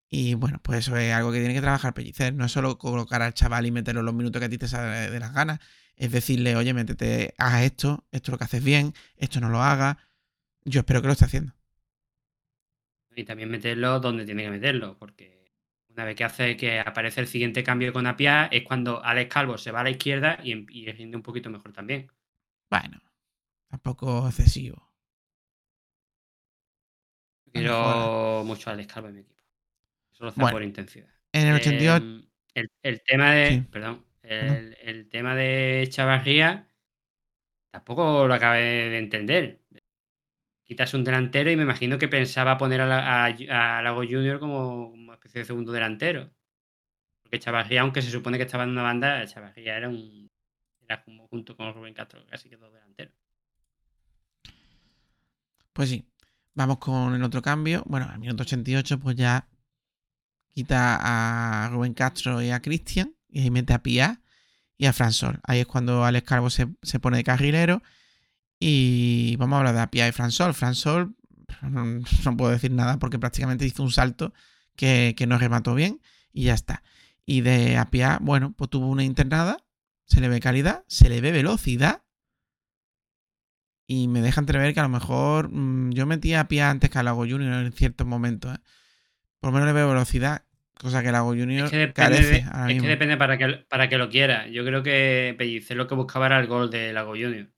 Y bueno, pues eso es algo que tiene que trabajar Pellicer. No es solo colocar al chaval y meterlo los minutos que a ti te sale de las ganas. Es decirle, oye, métete, haz esto, esto es lo que haces bien, esto no lo hagas. Yo espero que lo esté haciendo. Y también meterlo donde tiene que meterlo, porque una vez que hace que aparece el siguiente cambio con Apia, es cuando Alex Calvo se va a la izquierda y, y rinde un poquito mejor también. Bueno, tampoco excesivo. Quiero mucho a Alex Calvo en mi equipo. Eso lo hace Bueno. por intensidad. En el 88, Eh, el, el tema de. Sí. Perdón. El, el tema de Chavarría tampoco lo acabé de entender. Quitas un delantero y me imagino que pensaba poner a, la- Lago Junior como una especie de segundo delantero. Porque Chavarría, aunque se supone que estaba en una banda, Chavarría era un. Era como junto con Rubén Castro, casi que dos delanteros. pues sí. Vamos con el otro cambio. Bueno, al minuto 88, pues ya quita a Rubén Castro y a Cristian. Y ahí mete a Pia y a Fransol. Ahí es cuando Alex Calvo se, se pone de carrilero. Y vamos a hablar de Apia y Fransol. Fransol, no, puedo decir nada porque prácticamente hizo un salto que, que no remató bien y ya está. Y de Apia, bueno, pues tuvo una internada, se le ve calidad, se le ve velocidad. Y me deja entrever que a lo mejor mm, yo metía a Apia antes que a Lago Junior en ciertos momentos. ¿eh? Por lo menos le veo velocidad, cosa que Lago Junior Es que depende, carece ahora es que depende para que, para que lo quiera. Yo creo que Pellicer lo que buscaba era el gol de Lago Junior.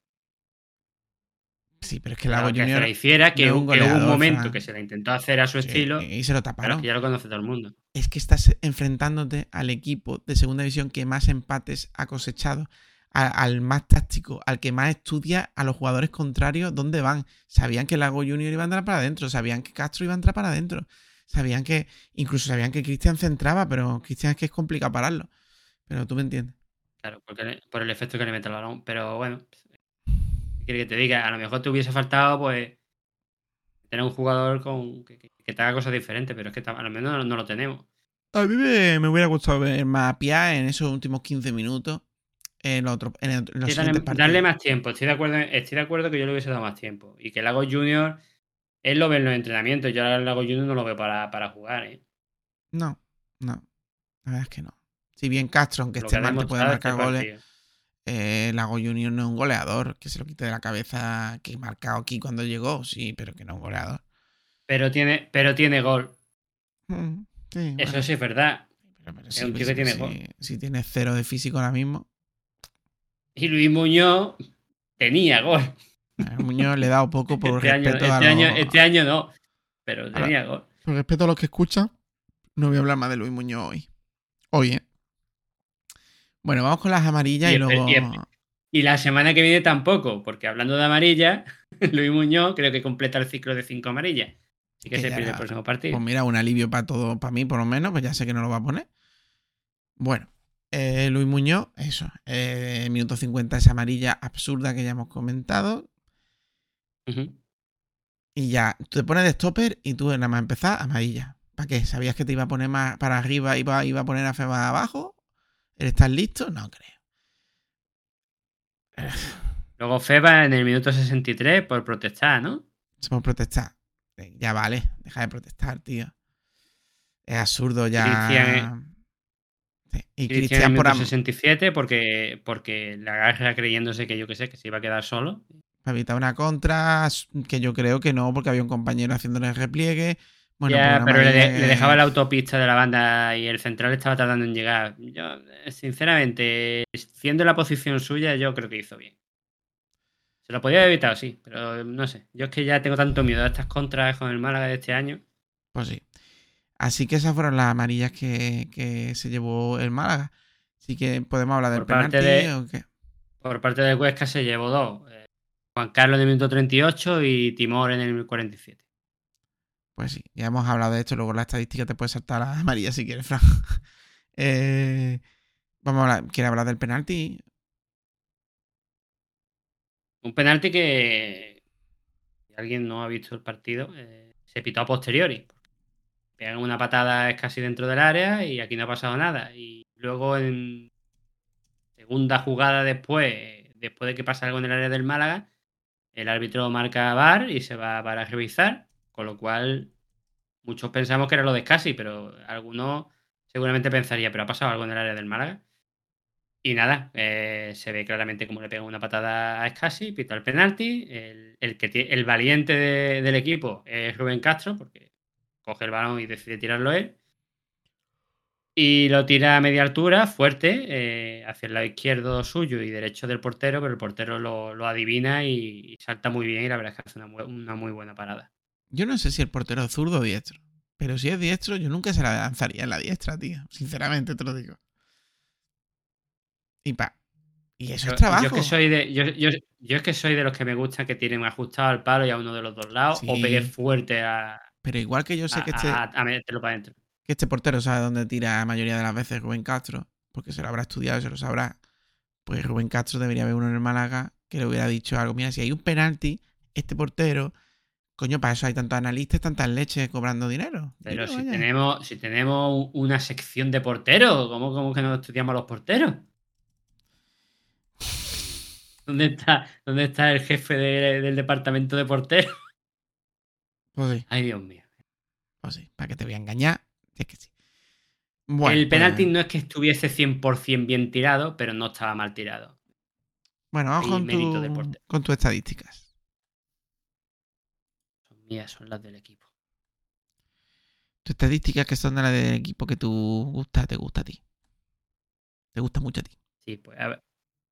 Sí, pero es que Lago Claro, que se Junior la hiciera, que, un que hubo un goleador, momento que se la intentó hacer a su Sí, estilo, y se lo pero taparon. que ya lo conoce todo el mundo. es que estás enfrentándote al equipo de segunda división que más empates ha cosechado, al más táctico, al que más estudia a los jugadores contrarios dónde van. Sabían que Lago Junior iba a entrar para adentro, sabían que Castro iba a entrar para adentro, sabían que, incluso sabían que Cristian centraba, pero Cristian es que es complicado pararlo. Pero tú me entiendes. Claro, porque por el efecto que le mete el balón. Pero bueno, ¿qué quiere que te diga? A lo mejor te hubiese faltado, pues, tener un jugador con que, te haga cosas diferentes, pero es que tam- a lo menos no, no lo tenemos. A mí me, me hubiera gustado ver más Pia en esos últimos 15 minutos. En, los otro- en el- en los Sí, darle, más tiempo. Estoy de acuerdo, estoy de acuerdo que yo le hubiese dado más tiempo. Y que Lago Junior, él lo ve en los entrenamientos. Yo al Lago Junior no lo veo para, para jugar, ¿eh? No, no. La verdad es que no. Si bien Castro, aunque Lo esté mal, te puede demostrado este marcar goles, partido. Eh, Lago Junior no es un goleador, que se lo quite de la cabeza, que he marcado aquí cuando llegó, sí, pero que no es un goleador. Pero tiene, pero tiene gol. Mm, sí, Eso bueno, sí es verdad. pero- pero es sí, un tío sí, que tiene sí, gol. Si tiene cero de físico ahora mismo, Y Luis Muñoz tenía gol. a Muñoz le he dado poco por Este año, respeto a este, año, los- este año no. Pero Ahora- tenía gol. por respeto a los que escuchan, no voy a hablar más de Luis Muñoz hoy. Hoy, ¿eh? Bueno, vamos con las amarillas y, luego... y el- Y la semana que viene tampoco, porque hablando de amarilla, Luis Muñoz creo que completa el ciclo de cinco amarillas. Así que Que se pierde el próximo partido. Pues mira, un alivio para todo, para mí por lo menos, pues ya sé que no lo va a poner. Bueno, eh, Luis Muñoz, eso. eh, minuto 50 esa amarilla absurda que ya hemos comentado. Y ya, tú te pones de stopper y tú nada más empezar, amarilla. ¿Para qué? ¿Sabías que te iba a poner más para arriba y iba, iba a poner a Feba abajo? ¿Estás listo? No creo. Luego Feba en el minuto 63 por protestar, ¿no? Puede protestar. Eh, Ya vale, deja de protestar, tío. Es absurdo ya. Cristian, Sí, Y Cristian por minuto am- 67 porque, porque la agarra creyéndose que yo que sé, que se iba a quedar solo. para evitar una contra, que yo creo que no, porque había un compañero haciéndole el repliegue. Bueno, Ya, pero le, de- dejaba la autopista de la banda y el central estaba tardando en llegar. Yo, sinceramente, siendo la posición suya, yo creo que hizo bien. Se lo podía haber evitado, sí, pero no sé. Yo es que ya tengo tanto miedo a estas contras con el Málaga de este año. Pues sí. Así que esas fueron las amarillas que, que se llevó el Málaga. Así que podemos hablar del Por parte de- o qué. Por parte de Huesca se llevó dos. eh, Juan Carlos en el minuto 38 y Timor en el 47. Pues sí, ya hemos hablado de esto. Luego la estadística te puede saltar a María si quieres, Fran. Eh, vamos a hablar. ¿Quieres hablar del penalti? Un penalti que si alguien no ha visto el partido, eh, se pitó a posteriori. Pegan una patada es casi dentro del área y aquí no ha pasado nada. Y luego en segunda jugada después, después de que pasa algo en el área del Málaga, el árbitro marca VAR y se va para revisar, con lo cual muchos pensamos que era lo de Scassi, pero algunos seguramente pensaría, pero ha pasado algo en el área del Málaga. Y nada, eh, se ve claramente cómo le pega una patada a Scassi, pita el penalti. El, el que el valiente de- del equipo es Rubén Castro, porque coge el balón y decide tirarlo él. Y lo tira a media altura, fuerte, eh, hacia el lado izquierdo suyo y derecho del portero, pero el portero lo, lo adivina y, salta muy bien y la verdad es que hace una muy buena parada. Yo no sé si el portero es zurdo o diestro. Pero si es diestro, yo nunca se la lanzaría en la diestra, tío. Sinceramente te lo digo. Y pa. Y eso Yo, es trabajo. yo es que soy de, yo, yo- yo es que soy de los que me gusta que tienen ajustado al palo y a uno de los dos lados o Sí. pegue fuerte a, Pero igual que yo sé a- que este, a- a meterlo para adentro. que este portero sabe dónde tira la mayoría de las veces Rubén Castro, porque se lo habrá estudiado, se lo sabrá. Pues Rubén Castro debería haber uno en el Málaga que le hubiera dicho algo. Mira, si hay un penalti, este portero, coño, para eso hay tantos analistas, tantas leches cobrando dinero. Pero si vaya. tenemos, si tenemos una sección de porteros, ¿cómo, cómo que no estudiamos a los porteros? ¿Dónde está, dónde está el jefe de- del departamento de porteros? Pues sí, Ay, Dios mío. pues sí, para que te voy a engañar. Es que sí. Bueno, el penalti pues- no es que estuviese 100% bien tirado, pero no estaba mal tirado. Bueno, vamos con, tu, con tus estadísticas. Mías, son las del equipo. Tus estadísticas que son de la del equipo que tú gusta, te gusta a ti. Te gusta mucho a ti. Sí, pues a ver.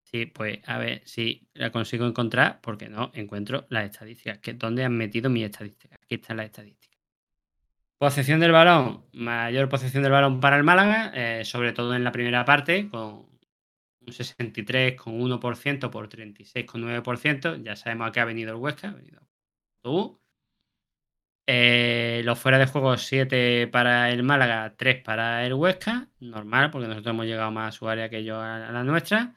Sí, pues a ver si la consigo encontrar, porque no encuentro las estadísticas. Que, ¿Dónde han metido mis estadísticas? Aquí están las estadísticas. Posesión del balón, mayor posesión del balón para el Málaga, eh, sobre todo en la primera parte, con un 63,1% por 36,9%. Ya sabemos a qué ha venido el Huesca. Ha venido tú. Eh, los fuera de juego 7 para el Málaga, 3 para el Huesca. Normal, porque nosotros hemos llegado más a su área que ellos a la nuestra.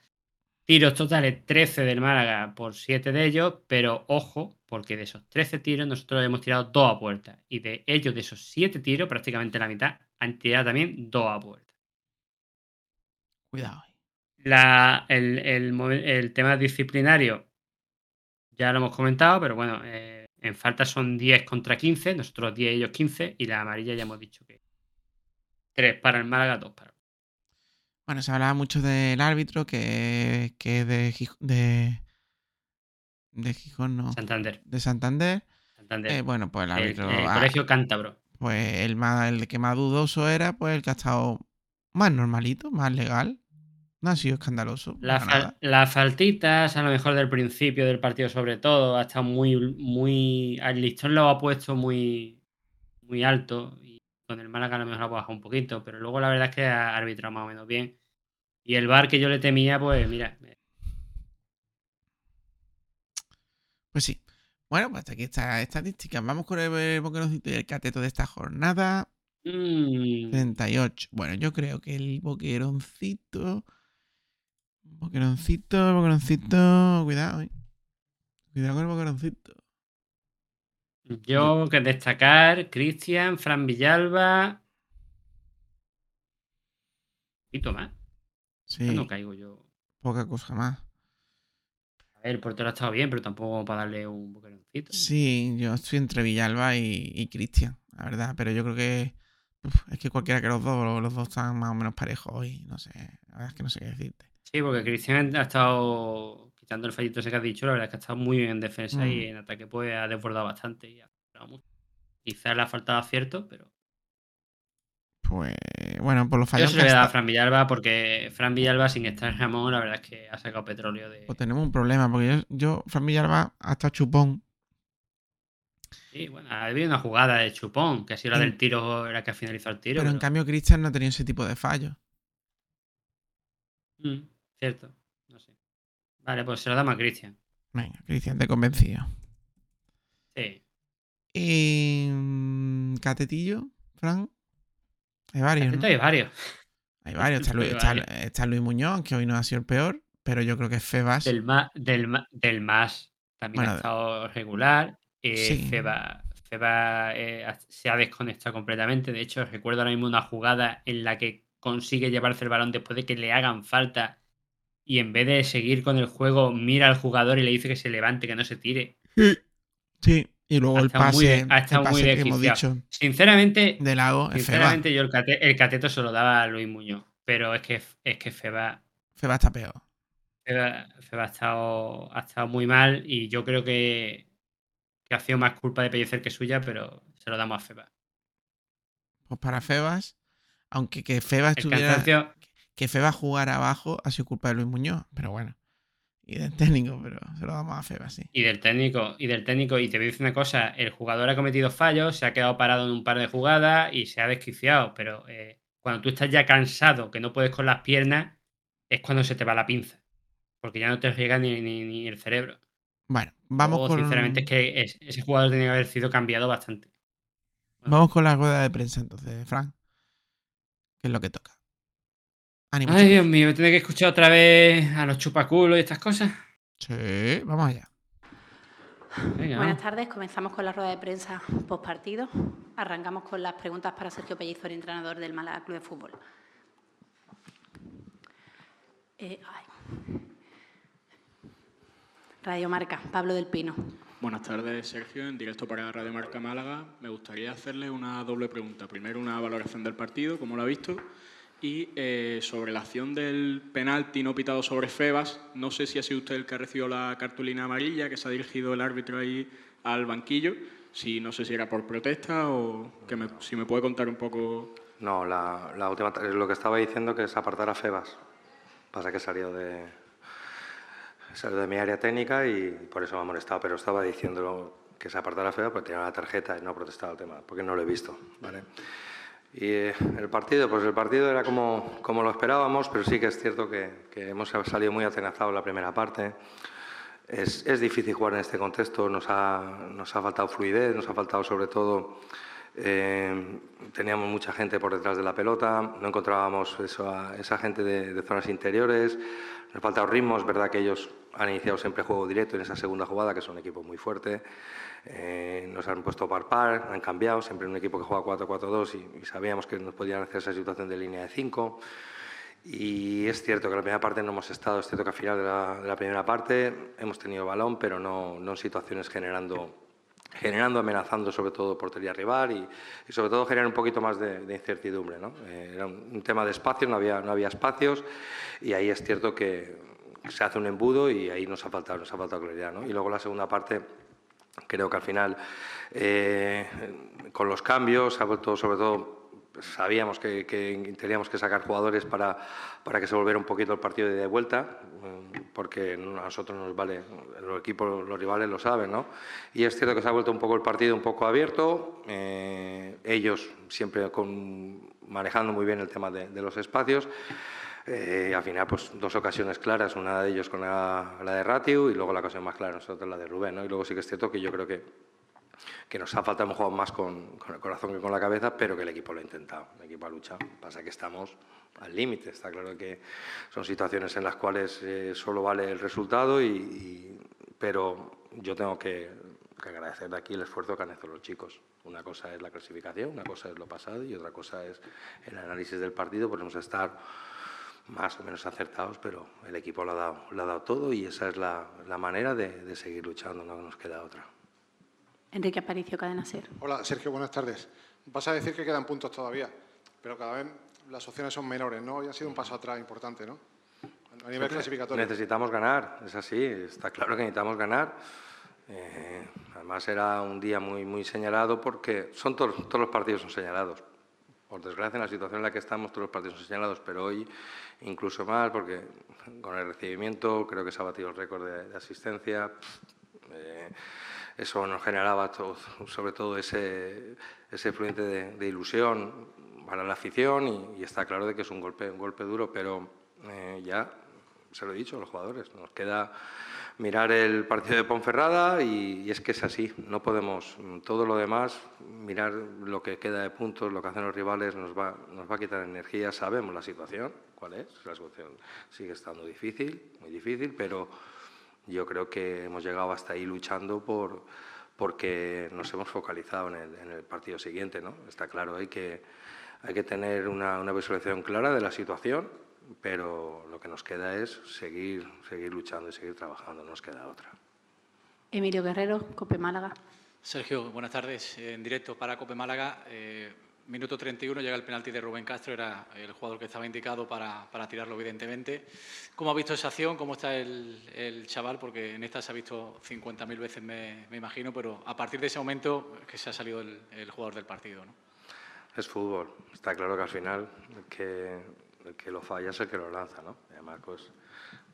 Tiros totales 13 del Málaga por 7 de ellos, pero ojo, porque de esos 13 tiros nosotros hemos tirado 2 a puerta. Y de ellos, de esos 7 tiros, prácticamente la mitad han tirado también 2 a puerta. Cuidado. La, el, el el tema disciplinario ya lo hemos comentado, pero bueno, eh, en falta son 10 contra 15, nosotros 10, ellos 15, y la amarilla ya hemos dicho que 3 para el Málaga, 2 para el Bueno, se hablaba mucho del árbitro que, que es de, de, de Gijón, no, Santander. de Santander. Santander. Eh, bueno, pues el el, árbitro, el ah, colegio cántabro. pues el, más, el que más dudoso era, pues el que ha estado más normalito, más legal. No ha sido escandaloso. La fal- las faltitas, a lo mejor del principio del partido, sobre todo, ha estado muy, muy. El listón lo ha puesto muy, muy alto. Y con el Málaga a lo mejor lo ha bajado un poquito. Pero luego la verdad es que ha arbitrado más o menos bien. Y el bar que yo le temía, pues mira. Pues sí. Bueno, pues hasta aquí está estadística. Vamos con el boqueroncito y el cateto de esta jornada. mm, 38. Bueno, yo creo que el boqueroncito. Boqueroncito, boqueroncito. Cuidado, eh. Cuidado con el boqueroncito. yo que destacar, Cristian, Fran Villalba. Y Tomás. Sí, No caigo yo. poca cosa más. A ver, el portero ha estado bien, pero tampoco para darle un boqueroncito. Sí, yo estoy entre Villalba y, y Cristian, la verdad. Pero yo creo que. uf, es que cualquiera que los dos, los dos están más o menos parejos y no sé. La verdad es que no sé qué decirte. Sí, porque Cristian ha estado, quitando el fallito ese que has dicho, la verdad es que ha estado muy bien en defensa y Mm. en ataque pues ha desbordado bastante y ha mucho. Quizás le ha faltado acierto, pero Pues. Bueno, por los yo fallos se que lo voy a dar a Fran Villalba porque Fran Villalba sin estar Ramón, la verdad es que ha sacado petróleo de... Pues tenemos un problema, porque yo, yo Fran Villalba, ha estado chupón. Sí, bueno, ha habido una jugada de chupón, que ha sido la En- del tiro, la que ha finalizado el tiro. Pero en cambio, Cristian no ha tenido ese tipo de fallos. Mm, cierto, no sé. Vale, pues se lo damos a Cristian. Venga, Cristian, te convencido. Sí. Mm, Catetillo, Fran. Hay varios. ¿no? Hay varios. Hay varios. Está Luis, Hay está- varios. está Luis Muñoz, que hoy no ha sido el peor, pero yo creo que Febas. Del ma- del más también Bueno, ha estado regular. Eh, sí. Feba, Feba, eh, se ha desconectado completamente. De hecho, recuerdo ahora mismo una jugada en la que consigue llevarse el balón después de que le hagan falta y en vez de seguir con el juego, mira al jugador y le dice que se levante, que no se tire. Sí, y luego Ha el muy pase, ha el estado muy que hemos desquiciado. dicho Sinceramente, de Feba. sinceramente yo el, cate- el cateto se lo daba a Luis Muñoz. Pero es que, es que Feba, Feba está peor. Feba, Feba ha, estado, ha estado muy mal y yo creo que, que ha sido más culpa de Pellicer que suya, pero se lo damos a Feba. Pues para Febas, aunque que Feba El estuviera. cansancio, Que Feba jugara abajo ha sido culpa de Luis Muñoz, pero bueno. Y del técnico, pero se lo damos a Feba, sí. y del técnico, y del técnico, y te voy a decir una cosa, el jugador ha cometido fallos, se ha quedado parado en un par de jugadas y se ha desquiciado, pero eh, cuando tú estás ya cansado, que no puedes con las piernas, es cuando se te va la pinza, porque ya no te riega ni, ni- ni el cerebro. Bueno, vamos con. Sinceramente es que es- ese jugador tenía que haber sido cambiado bastante. Vamos con la rueda de prensa entonces, Frank. ¿Qué es lo que toca? Ánimo. Ay, chicos. Dios mío, tener que escuchar otra vez a los chupaculos y estas cosas. Sí, vamos allá. Venga, Buenas tardes, comenzamos con la rueda de prensa post partido. Arrancamos con las preguntas para Sergio Pellizo, el entrenador del Málaga Club de Fútbol. Eh, ay. Radio Marca, Pablo del Pino. Buenas tardes, Sergio. En directo para Radio Marca Málaga. Me gustaría hacerle una doble pregunta. Primero, una valoración del partido, cómo lo ha visto. Y eh, sobre la acción del penalti no pitado sobre Febas, no sé si ha sido usted el que ha recibido la cartulina amarilla, que se ha dirigido el árbitro ahí al banquillo. Si no sé si era por protesta o si me puede contar un poco. No, la, la última, lo que estaba diciendo que es apartar a Febas. Pasa que salió de, salió de mi área técnica y por eso me ha molestado, pero estaba diciendo que se apartara Febas porque tenía la tarjeta y no ha protestado el tema, porque no lo he visto. ¿vale? Y eh, el partido, pues el partido era como, como lo esperábamos, pero sí que es cierto que, que hemos salido muy atenazados en la primera parte. Es, es difícil jugar en este contexto, nos ha, nos ha faltado fluidez, nos ha faltado sobre todo, eh, teníamos mucha gente por detrás de la pelota, no encontrábamos eso a esa gente de, de zonas interiores, nos ha faltado ritmo, es verdad que ellos han iniciado siempre juego directo en esa segunda jugada, que es un equipo muy fuerte, eh, nos han puesto par par, han cambiado, siempre un equipo que juega 4-4-2 y, y sabíamos que nos podían hacer esa situación de línea de 5. Y es cierto que en la primera parte no hemos estado, es cierto que al final de la, de la primera parte hemos tenido balón, pero no, no en situaciones generando, generando, amenazando sobre todo portería rival y, y sobre todo generar un poquito más de, de incertidumbre. ¿no? Eh, era un, un tema de espacio, no había, no había espacios y ahí es cierto que se hace un embudo y ahí nos ha faltado, nos ha faltado claridad. ¿no? Y luego la segunda parte creo que al final eh, con los cambios ha vuelto sobre todo sabíamos que, teníamos que sacar jugadores para, para que se volviera un poquito el partido de vuelta, eh, porque a nosotros nos vale, los equipos, los rivales lo saben, ¿no? Y es cierto que se ha vuelto un poco el partido un poco abierto, eh, ellos siempre con, manejando muy bien el tema de los espacios. Eh, al final, pues dos ocasiones claras, una de ellos con la, de Ratiu y luego la ocasión más clara, nosotros la de Rubén. ¿no? Y luego sí que es cierto que yo creo que, que nos ha faltado, jugado más con, con el corazón que con la cabeza, pero que el equipo lo ha intentado, el equipo ha luchado. Pasa que estamos al límite, está claro que son situaciones en las cuales eh, solo vale el resultado, y, y- pero yo tengo que, que agradecer de aquí el esfuerzo que han hecho los chicos. Una cosa es la clasificación, una cosa es lo pasado y otra cosa es el análisis del partido, podemos estar más o menos acertados, pero el equipo lo ha dado, lo ha dado todo y esa es la, la manera de, de seguir luchando, no nos queda otra. Enrique Aparicio, Cadena Ser. Hola, Sergio, buenas tardes. Vas a decir que quedan puntos todavía, pero cada vez las opciones son menores, ¿no? Y ha sido un paso atrás importante, ¿no? A nivel clasificatorio. Necesitamos ganar, es así, está claro que necesitamos ganar. Eh, además era un día muy, muy señalado porque son todos, todos los partidos son señalados. Por desgracia, en la situación en la que estamos, todos los partidos son señalados, pero hoy incluso más porque con el recibimiento creo que se ha batido el récord de, asistencia. Eh, eso nos generaba sobre todo ese, ese fluente de, ilusión para la afición y, y está claro de que es un golpe, un golpe duro, pero eh, ya se lo he dicho a los jugadores, nos queda mirar el partido de Ponferrada y, es que es así, no podemos, todo lo demás, mirar lo que queda de puntos, lo que hacen los rivales, nos va, nos va a quitar energía, sabemos la situación, cuál es, la situación sigue estando difícil, muy difícil, pero yo creo que hemos llegado hasta ahí luchando por, porque nos hemos focalizado en el, partido siguiente, ¿no? Está claro, hay que, hay que tener una, una visualización clara de la situación, pero lo que nos queda es seguir, seguir luchando y seguir trabajando, no nos queda otra. Emilio Guerrero, Cope Málaga. Sergio, buenas tardes. En directo para Cope Málaga. Eh, minuto 31 llega el penalti de Rubén Castro, era el jugador que estaba indicado para, para tirarlo, evidentemente. ¿Cómo ha visto esa acción? ¿Cómo está el, el chaval? Porque en esta se ha visto 50.000 veces, me, me, imagino, pero a partir de ese momento que se ha salido el, el jugador del partido. ¿no? Es fútbol. Está claro que al final que el que lo falla es el que lo lanza, ¿no? además, pues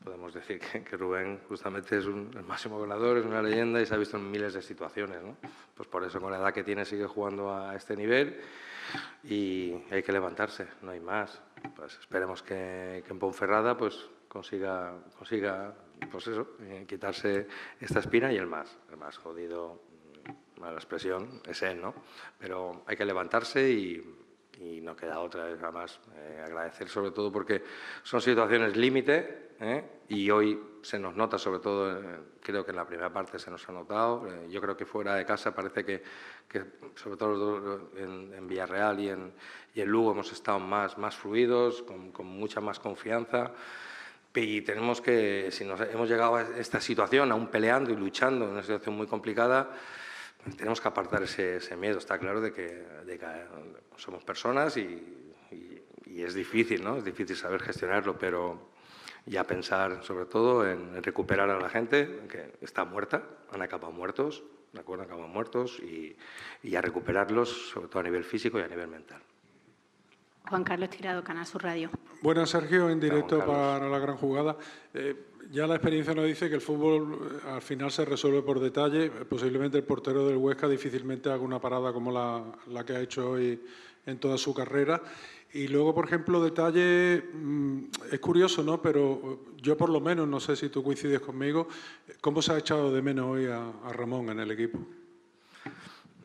podemos decir que, que, Rubén justamente es un, el máximo goleador, es una leyenda y se ha visto en miles de situaciones, ¿no? Pues por eso con la edad que tiene sigue jugando a este nivel y hay que levantarse, no hay más. Pues esperemos que, que en Ponferrada pues consiga, consiga pues eso, eh, quitarse esta espina y el más, el más jodido, la expresión es él, ¿no? Pero hay que levantarse y y no queda otra vez más eh, agradecer sobre todo porque son situaciones límite ¿eh? y hoy se nos nota sobre todo, eh, creo que en la primera parte se nos ha notado, eh, yo creo que fuera de casa parece que, que sobre todo en, en, Villarreal y en, y en Lugo hemos estado más, más fluidos, con, con mucha más confianza y tenemos que, si nos hemos llegado a esta situación, aún peleando y luchando en una situación muy complicada, tenemos que apartar ese, ese, miedo. Está claro de que, de que somos personas y, y, y, es difícil, ¿no? Es difícil saber gestionarlo, pero ya pensar sobre todo en recuperar a la gente que está muerta, han acabado muertos, ¿de acuerdo? Han acabado muertos y, y a recuperarlos, sobre todo a nivel físico y a nivel mental. Juan Carlos Tirado, Canal Sur Radio. Buenas, Sergio, en directo para la gran jugada. Eh, ya la experiencia nos dice que el fútbol eh, al final se resuelve por detalle. Posiblemente el portero del Huesca difícilmente haga una parada como la, la que ha hecho hoy en toda su carrera. Y luego, por ejemplo, detalle, mmm, es curioso, ¿no? Pero yo por lo menos, no sé si tú coincides conmigo, ¿cómo se ha echado de menos hoy a, a Ramón en el equipo?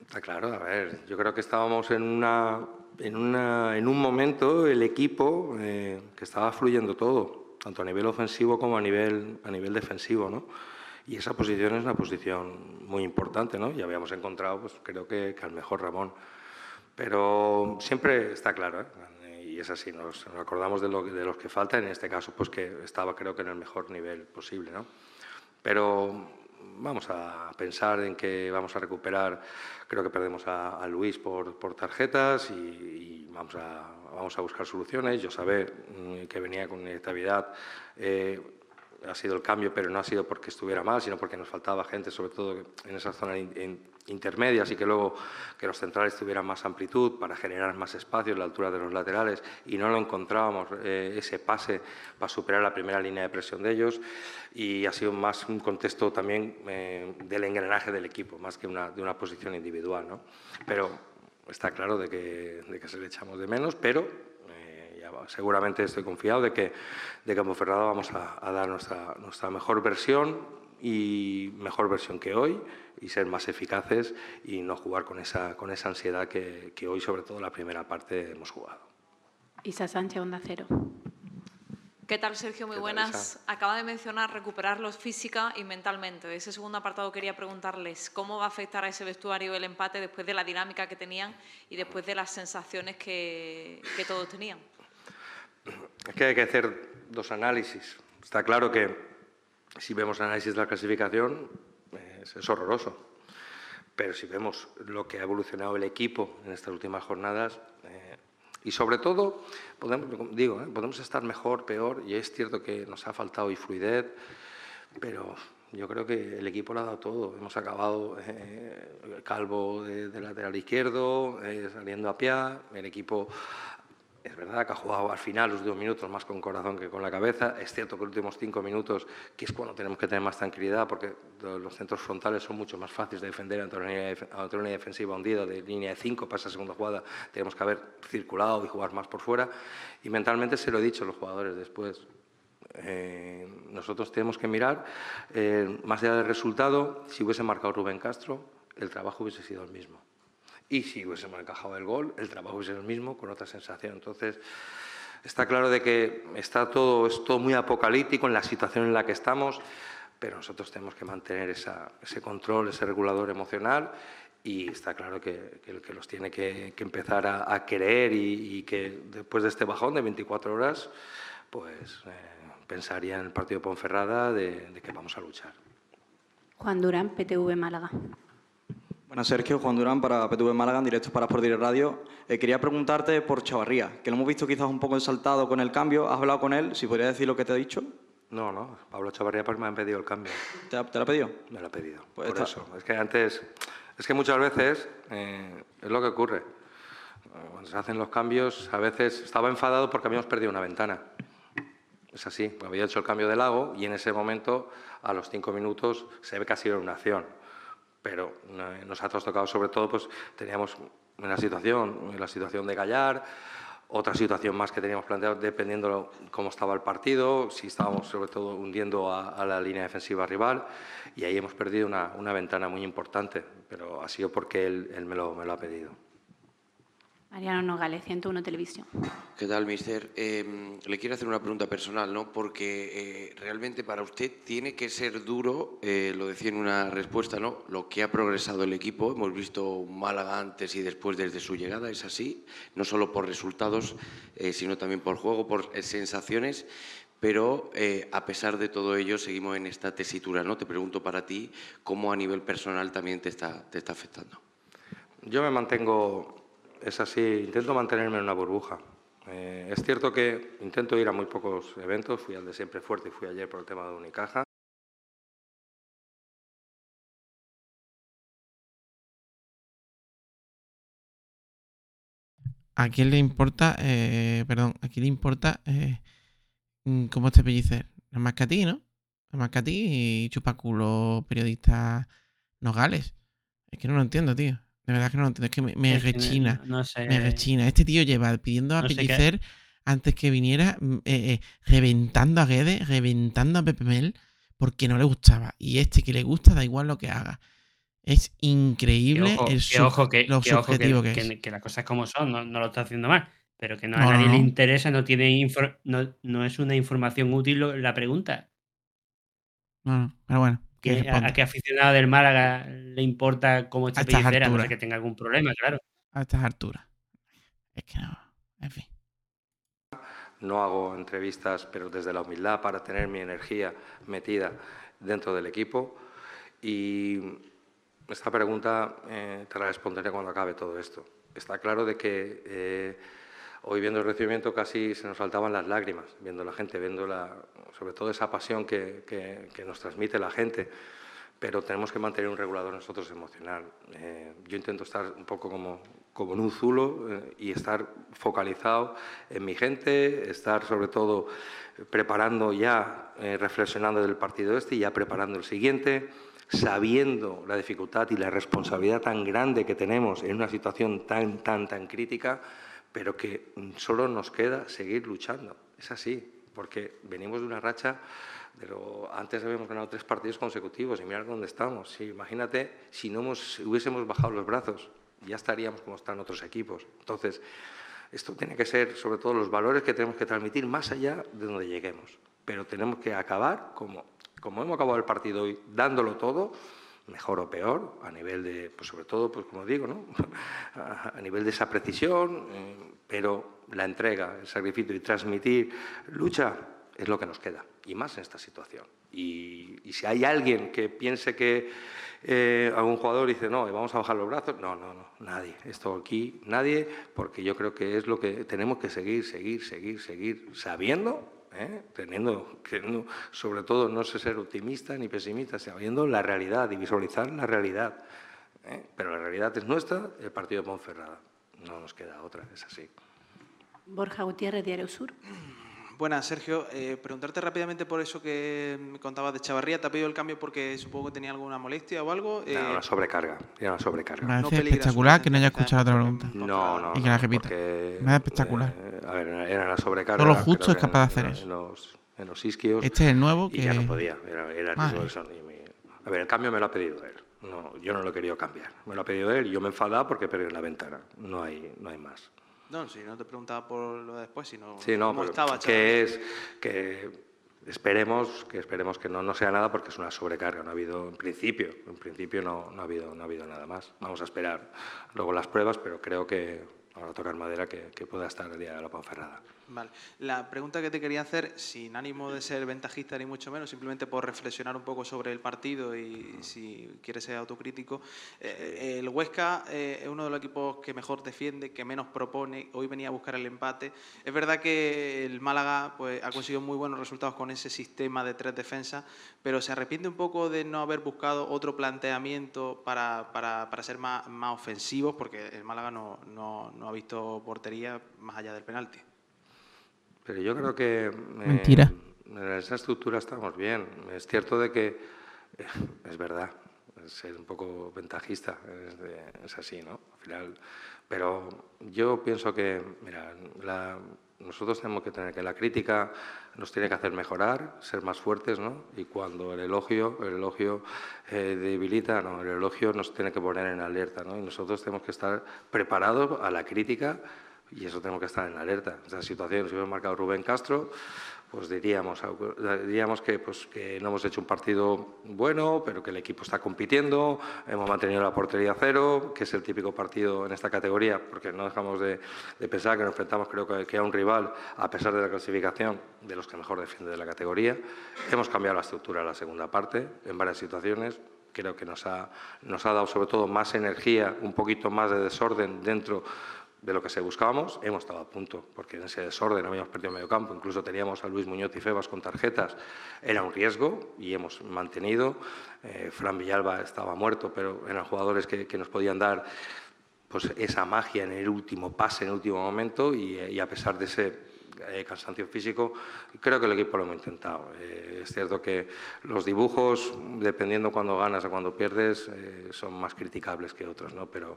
Está claro, a ver, yo creo que estábamos en una en, una, en un momento el equipo eh, que estaba fluyendo todo, tanto a nivel ofensivo como a nivel, a nivel defensivo, ¿no? Y esa posición es una posición muy importante, ¿no? Y habíamos encontrado, pues creo que, que al mejor Ramón. Pero siempre está claro, ¿eh? y es así, nos, acordamos de, lo, de, los que faltan, en este caso, pues que estaba creo que en el mejor nivel posible, ¿no? Pero vamos a pensar en que vamos a recuperar, creo que perdemos a, Luis por, tarjetas y, vamos, a, vamos a buscar soluciones. Yo sabía mm, que venía con inestabilidad. Eh, ha sido el cambio, pero no ha sido porque estuviera mal, sino porque nos faltaba gente, sobre todo en esa zona intermedias, y que luego que los centrales tuvieran más amplitud para generar más espacio en la altura de los laterales, y no lo encontrábamos eh, ese pase para superar la primera línea de presión de ellos, y ha sido más un contexto también eh, del engranaje del equipo, más que una, de una posición individual. ¿no? Pero está claro de que, de que se le echamos de menos, pero seguramente estoy confiado de que, de Ponferrada vamos a, a dar nuestra, nuestra mejor versión y mejor versión que hoy y ser más eficaces y no jugar con esa, con esa ansiedad que, que hoy, sobre todo la primera parte, hemos jugado. Isa Sánchez, Onda Cero. ¿Qué tal, Sergio? Muy buenas. Acaba de mencionar recuperarlos física y mentalmente. Ese segundo apartado quería preguntarles cómo va a afectar a ese vestuario el empate después de la dinámica que tenían y después de las sensaciones que, que todos tenían. Es que hay que hacer dos análisis. Está claro que si vemos el análisis de la clasificación es, horroroso. Pero si vemos lo que ha evolucionado el equipo en estas últimas jornadas, eh, y sobre todo, podemos, digo, eh, podemos estar mejor, peor, y es cierto que nos ha faltado y fluidez, pero yo creo que el equipo lo ha dado todo. Hemos acabado eh, Calvo de, lateral izquierdo, saliendo a pie, el equipo es verdad que ha jugado al final los dos minutos más con corazón que con la cabeza. Es cierto que los últimos cinco minutos, que es cuando tenemos que tener más tranquilidad, porque los centros frontales son mucho más fáciles de defender ante una línea, ante defensiva hundida de línea de cinco para esa segunda jugada. Tenemos que haber circulado y jugar más por fuera. Y mentalmente se lo he dicho a los jugadores después. Eh, nosotros tenemos que mirar, eh, más allá del resultado, si hubiese marcado Rubén Castro, el trabajo hubiese sido el mismo. Y si hubiésemos encajado el gol, el trabajo sido el mismo, con otra sensación. Entonces, está claro de que está todo, es todo muy apocalíptico en la situación en la que estamos, pero nosotros tenemos que mantener ese control, ese regulador emocional y está claro que, que, que los tiene que, empezar a, a querer y, que después de este bajón de 24 horas, pues eh, pensaría en el partido de Ponferrada de, de, que vamos a luchar. Juan Durán, PTV Málaga. Buenas, Sergio. Juan Durán para PTV Málaga, en directo para Sport Radio. Eh, quería preguntarte por Chavarría, que lo hemos visto quizás un poco exaltado con el cambio. ¿Has hablado con él? Si podría decir lo que te ha dicho. No, no. Pablo Chavarría pues me ha pedido el cambio. ¿Te, te lo ha pedido? Me lo ha pedido. Pues por está... eso. Es que antes es que muchas veces eh, es lo que ocurre. Cuando se hacen los cambios, a veces estaba enfadado porque habíamos perdido una ventana. Es así, había hecho el cambio de lago y en ese momento, a los cinco minutos, se ve que ha sido una acción. Pero nos ha tocado sobre todo, pues teníamos una situación, la situación de Gallar, otra situación más que teníamos planteado dependiendo cómo estaba el partido, si estábamos sobre todo hundiendo a, la línea defensiva rival y ahí hemos perdido una, una, ventana muy importante, pero ha sido porque él, él me, lo, me lo ha pedido. Mariano Nogales, 101 Televisión. ¿Qué tal, mister? Eh, le quiero hacer una pregunta personal, ¿no? Porque eh, realmente para usted tiene que ser duro, eh, lo decía en una respuesta, ¿no? Lo que ha progresado el equipo. Hemos visto Málaga antes y después desde su llegada, es así, no solo por resultados, eh, sino también por juego, por eh, sensaciones. Pero eh, a pesar de todo ello, seguimos en esta tesitura, ¿no? Te pregunto para ti, ¿cómo a nivel personal también te está, te está afectando? Yo me mantengo es así, intento mantenerme en una burbuja. Eh, es cierto que intento ir a muy pocos eventos, fui al de Siempre Fuerte y fui ayer por el tema de Unicaja. ¿A quién le importa, eh, perdón, a quién le importa eh, mm, cómo este pellicer? Nada más que a ti, ¿no? Nada más que a ti y chupaculo periodista Nogales. Es que no lo entiendo, tío. De verdad que no lo entiendo. Es que me, me es rechina. Que no, no sé. Me rechina. Este tío lleva pidiendo a no Pellicer antes que viniera, mm, eh, eh, reventando a Guedes, reventando a Pepe Mel, porque no le gustaba. Y este que le gusta, da igual lo que haga. Es increíble ojo, el que, ojo, que, lo que, subjetivo ojo, que, es. que, las cosas como son, no, no, lo está haciendo mal. Pero que no, a nadie le interesa, no tiene no, no es una información útil la pregunta. No, pero bueno. Que a, a, qué aficionado del Málaga le importa cómo está Pellicera, no sé que tenga algún problema, claro. A estas alturas. Es que no, en fin. No hago entrevistas, pero desde la humildad para tener mi energía metida dentro del equipo. Y esta pregunta eh, te la responderé cuando acabe todo esto. Está claro de que eh, hoy viendo el recibimiento casi se nos saltaban las lágrimas, viendo la gente, viendo la, sobre todo esa pasión que, que, que, nos transmite la gente, pero tenemos que mantener un regulador nosotros emocional. Eh, yo intento estar un poco como, como en un zulo eh, y estar focalizado en mi gente, estar sobre todo preparando ya, eh, reflexionando del partido este y ya preparando el siguiente sabiendo la dificultad y la responsabilidad tan grande que tenemos en una situación tan, tan, tan crítica, pero que solo nos queda seguir luchando. Es así, porque venimos de una racha, pero antes habíamos ganado tres partidos consecutivos y mirar dónde estamos. Sí, imagínate si no hemos, hubiésemos bajado los brazos, ya estaríamos como están otros equipos. Entonces, esto tiene que ser sobre todo los valores que tenemos que transmitir más allá de donde lleguemos. Pero tenemos que acabar como, como hemos acabado el partido hoy, dándolo todo, mejor o peor, a nivel de, pues sobre todo, pues como digo, ¿no? a nivel de esa precisión, eh, pero la entrega, el sacrificio y transmitir lucha es lo que nos queda, y más en esta situación. Y, si hay alguien que piense que eh, algún jugador dice, no, vamos a bajar los brazos, no, no, no, nadie. Esto aquí, nadie, porque yo creo que es lo que tenemos que seguir, seguir, seguir, seguir, sabiendo ¿eh? teniendo, sobre todo, no sé ser optimista ni pesimista, sabiendo la realidad y visualizar la realidad. ¿eh? Pero la realidad es nuestra, el partido de Ponferrada. No nos queda otra, es así. Borja Gutiérrez, Diario Sur. Buenas, Sergio. Eh, preguntarte rápidamente por eso que me contabas de Chavarría. ¿Te ha pedido el cambio porque supongo que tenía alguna molestia o algo? Eh, no, una sobrecarga. Era una sobrecarga. Me parece no espectacular que no haya escuchado otra pregunta. No, no. Y que la repita. Me parece espectacular. Eh, a ver, era la sobrecarga. Todo lo justo es capaz de hacer eso. Nos, en los isquios. Este es el nuevo y que... ya no podía, era, era el Ah. A ver, el cambio me lo ha pedido él. No, yo no lo he querido cambiar. Me lo ha pedido él y yo me he enfadado porque perdí la ventana. No hay, no hay más. No, si no te preguntaba por lo de después, sino Sí, no, cómo estaba que es que esperemos que esperemos que no, no sea nada porque es una sobrecarga. No ha habido, en principio, en principio no, no ha habido no ha habido nada más. Vamos a esperar luego las pruebas, pero creo que ahora tocar madera que, que pueda estar el día de la Ponferrada. Vale. La pregunta que te quería hacer, sin ánimo de ser ventajista ni mucho menos, simplemente por reflexionar un poco sobre el partido y si quieres ser autocrítico. eh, el Huesca eh, es uno de los equipos que mejor defiende, que menos propone. Hoy venía a buscar el empate. Es verdad que el Málaga pues, ha conseguido muy buenos resultados con ese sistema de tres defensas, pero se arrepiente un poco de no haber buscado otro planteamiento para, para, para ser más, más ofensivos, porque el Málaga no, ha visto portería más allá del penalti. Pero yo creo que... eh, Mentira. en esa estructura estamos bien. Es cierto de que... eh, es verdad, ser un poco ventajista, es, de- es así, ¿no? Al final... Pero yo pienso que, mira, la- nosotros tenemos que tener que la crítica nos tiene que hacer mejorar, ser más fuertes, ¿no? Y cuando el elogio, el elogio eh, debilita, no, el elogio nos tiene que poner en alerta, ¿no? Y nosotros tenemos que estar preparados a la crítica y eso tenemos que estar en alerta. Esa situación, si hubiera marcado Rubén Castro, pues diríamos, diríamos que, pues, que no hemos hecho un partido bueno, pero que el equipo está compitiendo, hemos mantenido la portería cero, que es el típico partido en esta categoría, porque no dejamos de, de pensar que nos enfrentamos creo que, a un rival, a pesar de la clasificación, de los que mejor defiende de la categoría. Hemos cambiado la estructura en la segunda parte, en varias situaciones, creo que nos ha, nos ha dado sobre todo más energía, un poquito más de desorden dentro de lo que se buscábamos, hemos estado a punto, porque en ese desorden habíamos perdido medio campo, incluso teníamos a Luis Muñoz y Febas con tarjetas, era un riesgo y hemos mantenido. Eh, Fran Villalba estaba muerto, pero eran jugadores que, nos podían dar pues, esa magia en el último pase, en el último momento, y, a pesar de ese eh, cansancio físico, creo que el equipo lo hemos intentado. Eh, es cierto que los dibujos, dependiendo cuando ganas o cuando pierdes, son más criticables que otros, ¿no? pero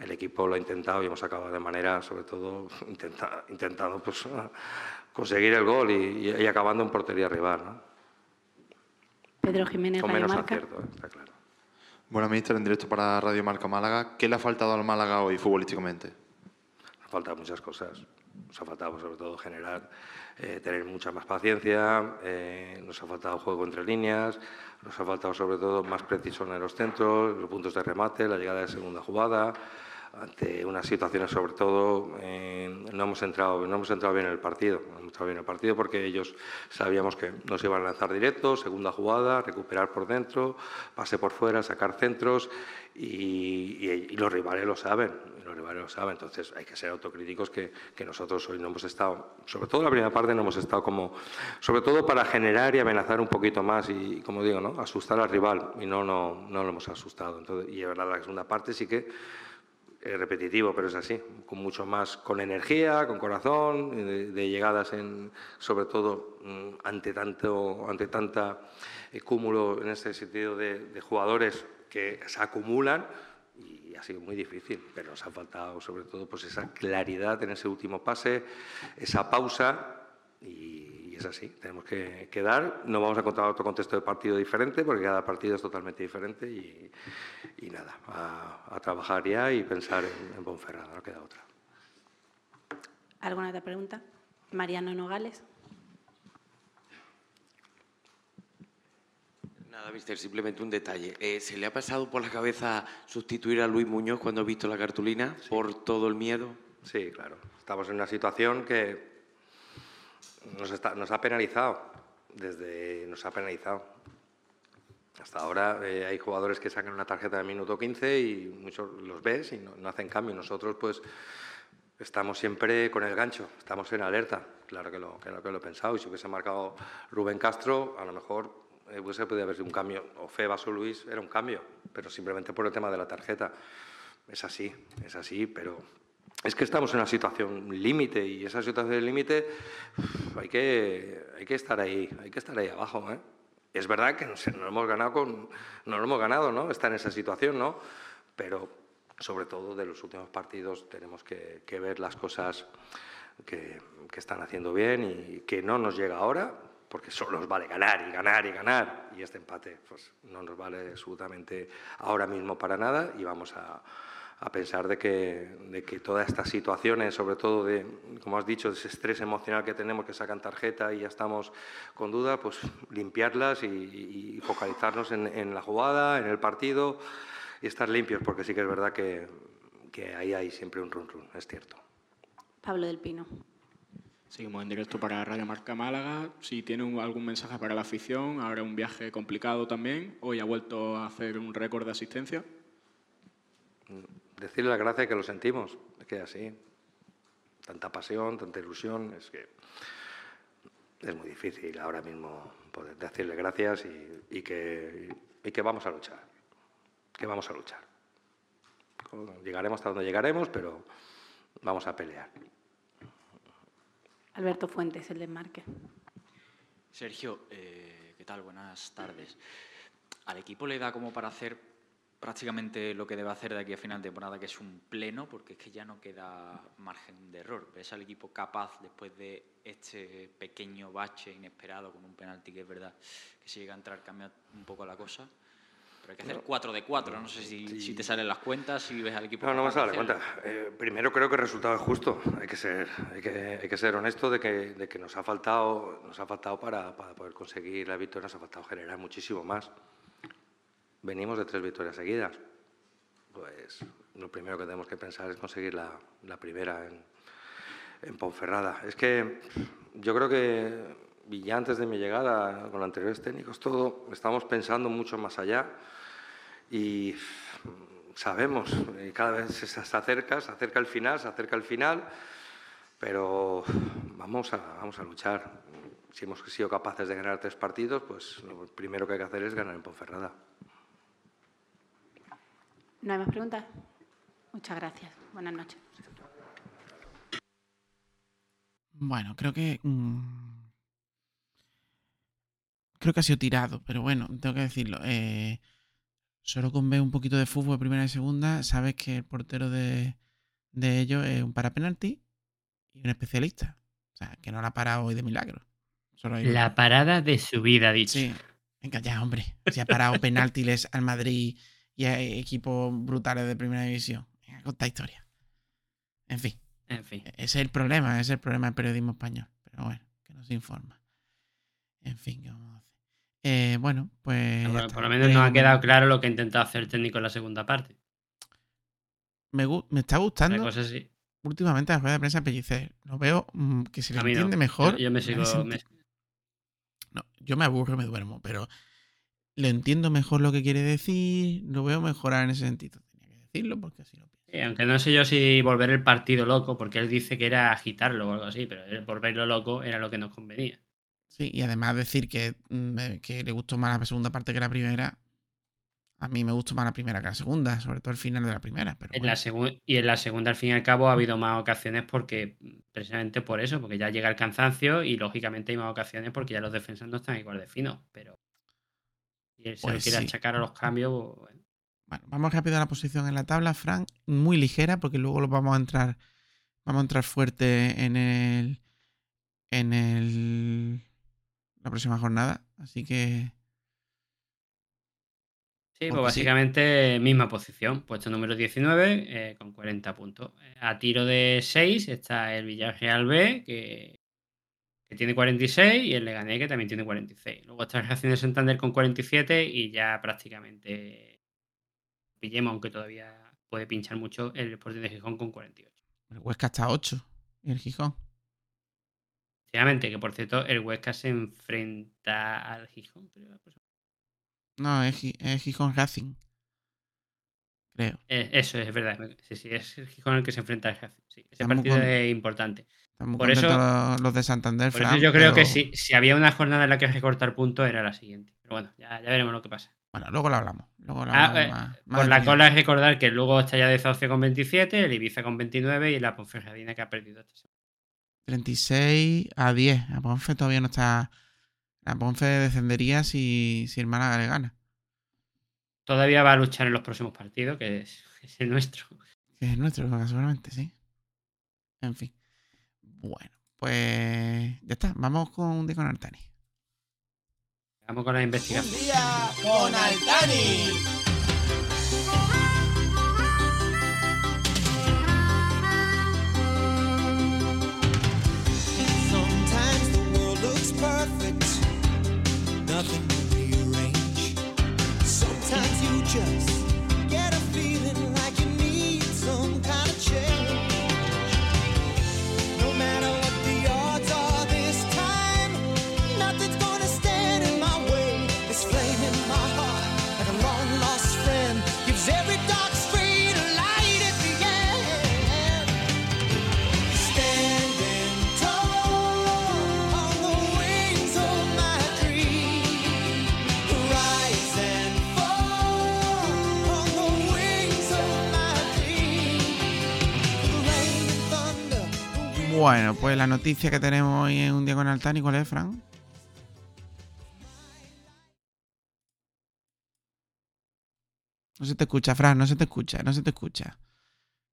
el equipo lo ha intentado y hemos acabado de manera, sobre todo, intenta- intentando pues, conseguir el gol y, y acabando en portería rival. ¿no? Pedro Jiménez, Con menos Marca. acierto, está claro. Bueno, ministro, en directo para Radio Marca Málaga. ¿Qué le ha faltado al Málaga hoy futbolísticamente? Nos ha faltado muchas cosas. Nos ha faltado sobre todo generar, eh, tener mucha más paciencia, eh, nos ha faltado juego entre líneas, nos ha faltado sobre todo más preciso en los centros, los puntos de remate, la llegada de segunda jugada. Ante unas situaciones sobre todo eh, no hemos entrado no hemos entrado bien en el partido, no hemos entrado bien en el partido porque ellos sabíamos que nos iban a lanzar directo, segunda jugada, recuperar por dentro, pase por fuera, sacar centros y, y- y los rivales lo saben, los rivales lo saben, entonces hay que ser autocríticos que, que nosotros hoy no hemos estado, sobre todo la primera parte no hemos estado como, sobre todo para generar y amenazar un poquito más y como digo, ¿no? asustar al rival y no, no, no lo hemos asustado. Entonces, y es verdad, la segunda parte sí que es repetitivo, pero es así, con mucho más, con energía, con corazón, de, de llegadas en, sobre todo mm, ante tanto, ante tanta eh, cúmulo en este sentido de, de jugadores que se acumulan y ha sido muy difícil, pero nos ha faltado sobre todo pues esa claridad en ese último pase, esa pausa y, y es así, tenemos que, que dar, no vamos a encontrar otro contexto de partido diferente porque cada partido es totalmente diferente y, y nada, a, a trabajar ya y pensar en, en Ponferrada, no queda otra. ¿Alguna otra pregunta? Mariano Nogales. Nada, mister, simplemente un detalle. Eh, ¿Se le ha pasado por la cabeza sustituir a Luis Muñoz cuando ha visto la cartulina por todo el miedo? Sí, claro. Estamos en una situación que nos, está- nos ha penalizado, desde nos ha penalizado. Hasta ahora eh, hay jugadores que sacan una tarjeta de minuto 15 y muchos los ves y no, no hacen cambio. Nosotros pues estamos siempre con el gancho, estamos en alerta. Claro que lo, claro que lo he pensado y si hubiese marcado Rubén Castro, a lo mejor eh, hubiese podido haber sido un cambio. O Febas o Luis era un cambio, pero simplemente por el tema de la tarjeta. Es así, es así, pero es que estamos en una situación límite y esa situación límite hay que, hay que estar ahí, hay que estar ahí abajo. ¿eh? Es verdad que no, sé, no lo hemos ganado con, lo hemos ganado, ¿no? Está en esa situación, ¿no? Pero sobre todo de los últimos partidos tenemos que, ver las cosas que, que están haciendo bien y que no nos llega ahora, porque solo nos vale ganar y ganar y ganar. Y este empate pues, no nos vale absolutamente ahora mismo para nada y vamos a, a pensar de que, de que todas estas situaciones, sobre todo de, como has dicho, ese estrés emocional que tenemos, que sacan tarjeta y ya estamos con duda, pues limpiarlas y, focalizarnos en, la jugada, en el partido y estar limpios, porque sí que es verdad que, que ahí hay siempre un run run, es cierto. Pablo del Pino. Seguimos en directo para Radio Marca Málaga. Si tiene algún mensaje para la afición, ahora un viaje complicado también. Hoy ha vuelto a hacer un récord de asistencia decirle las gracias que lo sentimos, es que así, tanta pasión, tanta ilusión, es que es muy difícil ahora mismo poder decirle gracias y, que, que vamos a luchar, que vamos a luchar. Llegaremos hasta donde llegaremos, pero vamos a pelear. Alberto Fuentes, el desmarque. Sergio, eh, ¿qué tal? Buenas tardes. ¿Al equipo le da como para hacer prácticamente lo que debe hacer de aquí a final de temporada, que es un pleno, porque es que ya no queda margen de error. ¿Ves al equipo capaz, después de este pequeño bache inesperado con un penalti que es verdad que si llega a entrar cambia un poco la cosa? Pero hay que hacer 4 de 4, no sé si, te salen las cuentas, si ves al equipo... No, no me sale cuenta. Eh, primero creo que el resultado es justo, hay que ser, hay que, hay que ser honesto de que, de que nos ha faltado, nos ha faltado para, para poder conseguir la victoria, nos ha faltado generar muchísimo más venimos de tres victorias seguidas. Pues lo primero que tenemos que pensar es conseguir la, primera en, Ponferrada. Es que yo creo que ya antes de mi llegada, con anteriores técnicos, todo, estamos pensando mucho más allá y sabemos, y cada vez se, acerca, se acerca el final, se acerca el final, pero vamos a, vamos a luchar. Si hemos sido capaces de ganar tres partidos, pues lo primero que hay que hacer es ganar en Ponferrada. ¿No hay más preguntas? Muchas gracias. Buenas noches. Bueno, creo que. Mm, creo que ha sido tirado, pero bueno, tengo que decirlo. Eh, solo con ver un poquito de fútbol primera y segunda, sabes que el portero de, de ellos es un parapenalti y un especialista. O sea, que no la ha parado hoy de milagro. la parada de su vida, dicho. Sí. Venga, ya, hombre. Si ha parado penaltiles al Madrid y hay equipos brutales de primera división. esta historia. En fin. En fin. E-, ese es el problema, ese es el problema del periodismo español. Pero bueno, que no se informa. En fin, ¿qué vamos a hacer? Eh, bueno, pues. por lo menos nos ha quedado claro lo que ha intentado hacer el técnico en la segunda parte. Me, me está gustando. Últimamente la rueda de prensa Pellicer. Lo veo mm, que se le entiende mejor. Yo, me sigo. No, yo me aburro y me duermo, pero le entiendo mejor lo que quiere decir, lo veo mejorar en ese sentido. Tenía que decirlo porque así lo pienso. aunque no sé yo si volver el partido loco, porque él dice que era agitarlo o algo así, pero volverlo loco era lo que nos convenía. Sí, y además decir que, mm, eh, que le gustó más la segunda parte que la primera, a mí me gustó más la primera que la segunda, sobre todo el final de la primera. Pero en la y en la segunda, al fin y al cabo, ha habido más ocasiones porque, precisamente por eso, porque ya llega el cansancio y lógicamente hay más ocasiones porque ya los defensas no están igual de finos, pero él se pues quiere achacar a los cambios. Pues, bueno. vamos rápido a la posición en la tabla, Frank. Muy ligera, porque luego lo vamos a entrar. Vamos a entrar fuerte en el. En el. La próxima jornada. Así que. Sí, pues básicamente misma posición, puesto número 19 eh, con 40 puntos. A tiro de 6 está el Villarreal B, que que tiene 46, y el Leganés, que también tiene 46. Luego está el Racing de Santander con 47 y ya prácticamente pillemos, aunque todavía puede pinchar mucho, el Sporting de Gijón con 48. El Huesca está a 8 y el Gijón. Efectivamente, que por cierto, el Huesca se enfrenta al Gijón. No, es, Gijón Racing. Creo. Eh, eso es verdad. Sí, sí, es el Gijón el que se enfrenta al Racing. Sí, ese partido es importante por eso, los de Santander. Por eso yo creo que si, si, había una jornada en la que recortar puntos era la siguiente. Pero bueno, ya, ya veremos lo que pasa. Bueno, luego lo hablamos. Ah, eh, por la cola es recordar que luego está ya de Sauce con 27, el Ibiza con 29 y la Ponferradina que ha perdido 36 a 10. La Ponfe todavía no está. La Ponfe descendería si, si el Málaga le gana. Todavía va a luchar en los próximos partidos, que es, es el nuestro. Que es el nuestro, seguramente, sí. En fin. Bueno, pues ya está. Vamos con un día con Altani. Vamos con la investigación. Un día con Altani. Bueno, pues la noticia que tenemos hoy en un día con Altani, ¿cuál es, Fran? No se te escucha, Fran, no se te escucha, no se te escucha.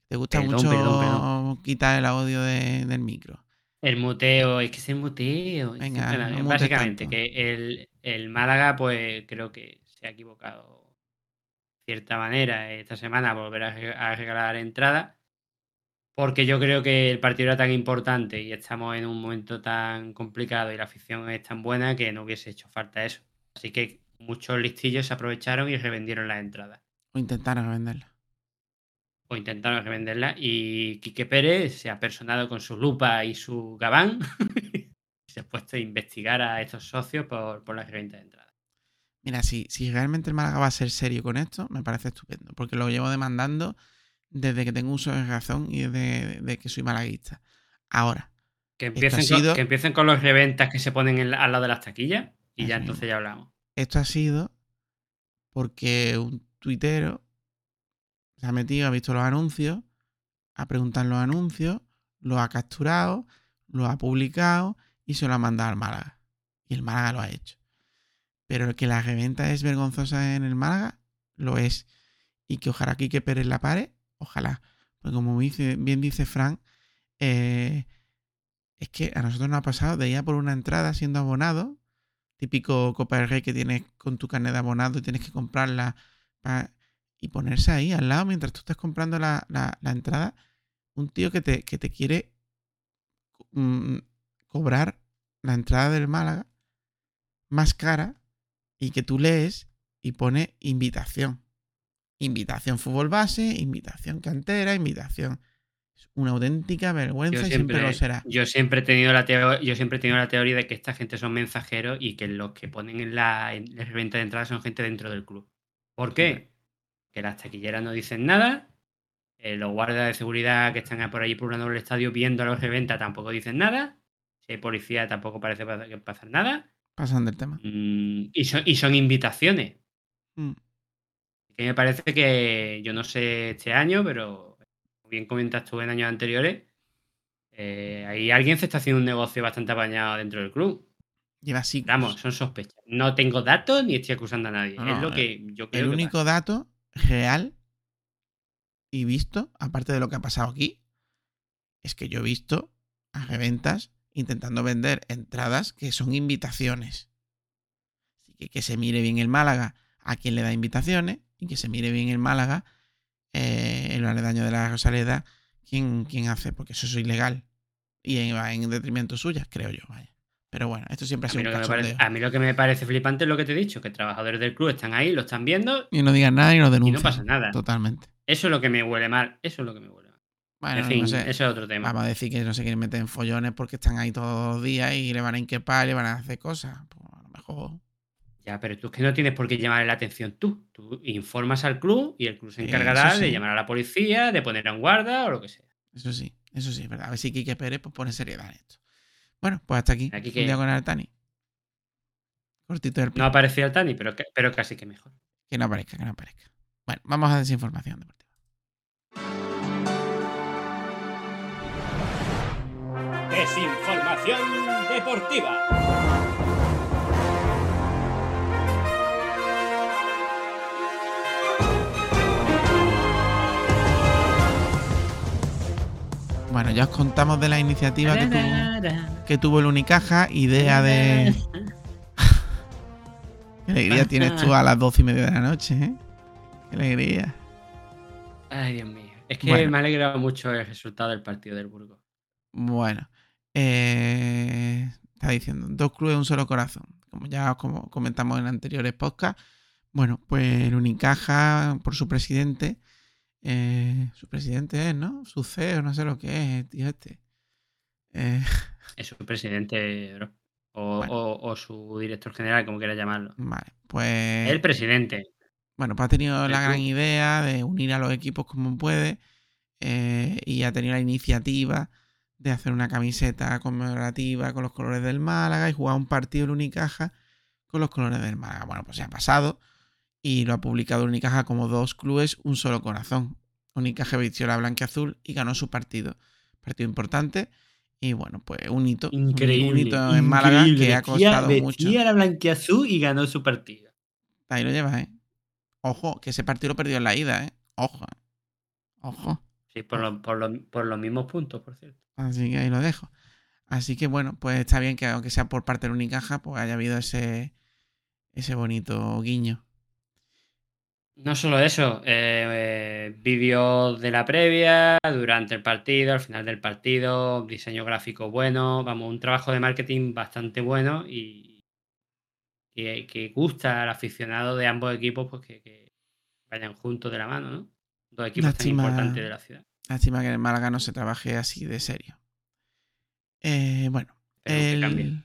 Te gusta Perdón, mucho perdón, perdón. quitar el audio de- del micro. El muteo, es que es el muteo. Venga, no básicamente, que el, el Málaga, pues creo que se ha equivocado de cierta manera esta semana a volver a, re- a regalar entradas. Porque yo creo que el partido era tan importante y estamos en un momento tan complicado y la afición es tan buena que no hubiese hecho falta eso. Así que muchos listillos se aprovecharon y revendieron las entradas. O intentaron venderla. O intentaron revenderlas. Y Quique Pérez se ha personado con su lupa y su gabán y se ha puesto a investigar a estos socios por, por la reventa de entradas. Mira, si, si realmente el Málaga va a ser serio con esto, me parece estupendo. Porque lo llevo demandando desde que tengo uso de razón y desde de que soy malaguista. Ahora, Que empiecen, con, sido, que empiecen con los reventas que se ponen en al lado de las taquillas y ya entonces ya hablamos. esto ha sido porque un tuitero se ha metido, ha visto los anuncios, ha preguntado los anuncios, lo ha capturado, lo ha publicado y se lo ha mandado al Málaga. Y el Málaga lo ha hecho. Pero que la reventa es vergonzosa en el Málaga, lo es. Y que ojalá Quique Pérez la pare, ojalá. Porque como bien dice Frank, eh, es que a nosotros nos ha pasado de ir a por una entrada siendo abonado, típico Copa del Rey que tienes con tu carnet de abonado y tienes que comprarla y ponerse ahí al lado mientras tú estás comprando la entrada, un tío que te, que te quiere mm, cobrar la entrada del Málaga más cara y que tú lees y pone invitación. Invitación fútbol base, invitación cantera, invitación. Es una auténtica vergüenza Yo y siempre, siempre, lo será. yo siempre he tenido la yo siempre he tenido la teoría de que esta gente son mensajeros y que los que ponen en la, en la reventa de entradas son gente dentro del club. ¿Por qué? Que las taquilleras no dicen nada, eh, los guardias de seguridad que están por allí por el estadio viendo a los reventa tampoco dicen nada, si hay policía tampoco parece pa- que pasar nada, Pasan del tema. Mm, y, son, y son invitaciones. Mm. Que me parece que, yo no sé este año, pero como bien comentas tú en años anteriores, eh, ahí alguien se está haciendo un negocio bastante apañado dentro del club. Lleva siglos. Vamos, son sospechas. No tengo datos ni estoy acusando a nadie. No, es no, lo que yo creo El que único pasa. dato real y visto, aparte de lo que ha pasado aquí, es que yo he visto a reventas intentando vender entradas que son invitaciones. Así que que se mire bien el Málaga a quien le da invitaciones y que se mire bien el Málaga eh, en los aledaños de la Rosaleda quién, quién hace, porque eso es ilegal y va en detrimento suya, creo yo, vaya. Pero bueno, esto siempre ha sido un parece, a mí lo que me parece flipante es lo que te he dicho, que trabajadores del club están ahí, lo están viendo Y no digan nada y no y denuncian. no pasa nada. Totalmente. Eso es lo que me huele mal. Eso es lo que me huele mal. Bueno, en fin, no sé. eso es otro tema. Vamos a decir que no se quieren meter en follones porque están ahí todos los días y le van a inquepar y le van a hacer cosas. Pues a lo mejor. Ya, pero tú es que no tienes por qué llamarle la atención tú. Tú informas al club y el club se encargará sí. de llamar a la policía, de poner a un guarda o lo que sea. Eso sí, eso sí, es verdad. A ver si Quique Pérez pues, pone seriedad en esto. Bueno, pues hasta aquí. Aquí Un que- día con Artani. Cortito del No ha aparecido el Tani, pero, que- pero casi que mejor. Que no aparezca, que no aparezca. Bueno, vamos a desinformación deportiva. Desinformación deportiva. Bueno, ya os contamos de la iniciativa que tuvo, que tuvo el Unicaja, idea de. Qué alegría tienes tú a las doce y media de la noche, ¿eh? Qué alegría. Ay, Dios mío. Es que Bueno. me ha alegrado mucho el resultado del partido del Burgos. Bueno, eh, está diciendo, dos clubes, un solo corazón. Como ya os como comentamos en anteriores podcasts, bueno, pues el Unicaja, por su presidente, eh, su presidente es, ¿no? Su CEO, no sé lo que es, tío este. Eh, Es su presidente, bro. O, o- o su director general, como quiera llamarlo. vale, pues... El presidente. Bueno, pues ha tenido El la gran idea de unir a los equipos como puede eh, y ha tenido la iniciativa de hacer una camiseta conmemorativa con los colores del Málaga y jugar un partido en Unicaja con los colores del Málaga. Bueno, pues se ha pasado y lo ha publicado Unicaja como dos clubes, un solo corazón. Unicaja vistió la blanca-azul y ganó su partido. Partido importante y bueno, pues un hito. Increíble. Un hito en Málaga que ha Vestía- costado mucho. vestía la blanquiazul y ganó su partido. Ahí lo llevas, ¿eh? Ojo, que ese partido lo perdió en la ida, ¿eh? Ojo. ¿eh? Ojo. Sí, por, lo- por, lo- por los mismos puntos, por cierto. Así que ahí lo dejo. Así que bueno, pues está bien que aunque sea por parte del Unicaja, pues haya habido ese, ese bonito guiño. No solo eso, eh, eh, vídeos de la previa, durante el partido, al final del partido, diseño gráfico bueno, vamos, un trabajo de marketing bastante bueno y que, que gusta al aficionado de ambos equipos pues que, que vayan juntos de la mano, ¿no? Dos equipos Lástima- tan importantes de la ciudad. Lástima que en Málaga no se trabaje así de serio. Eh, bueno, el-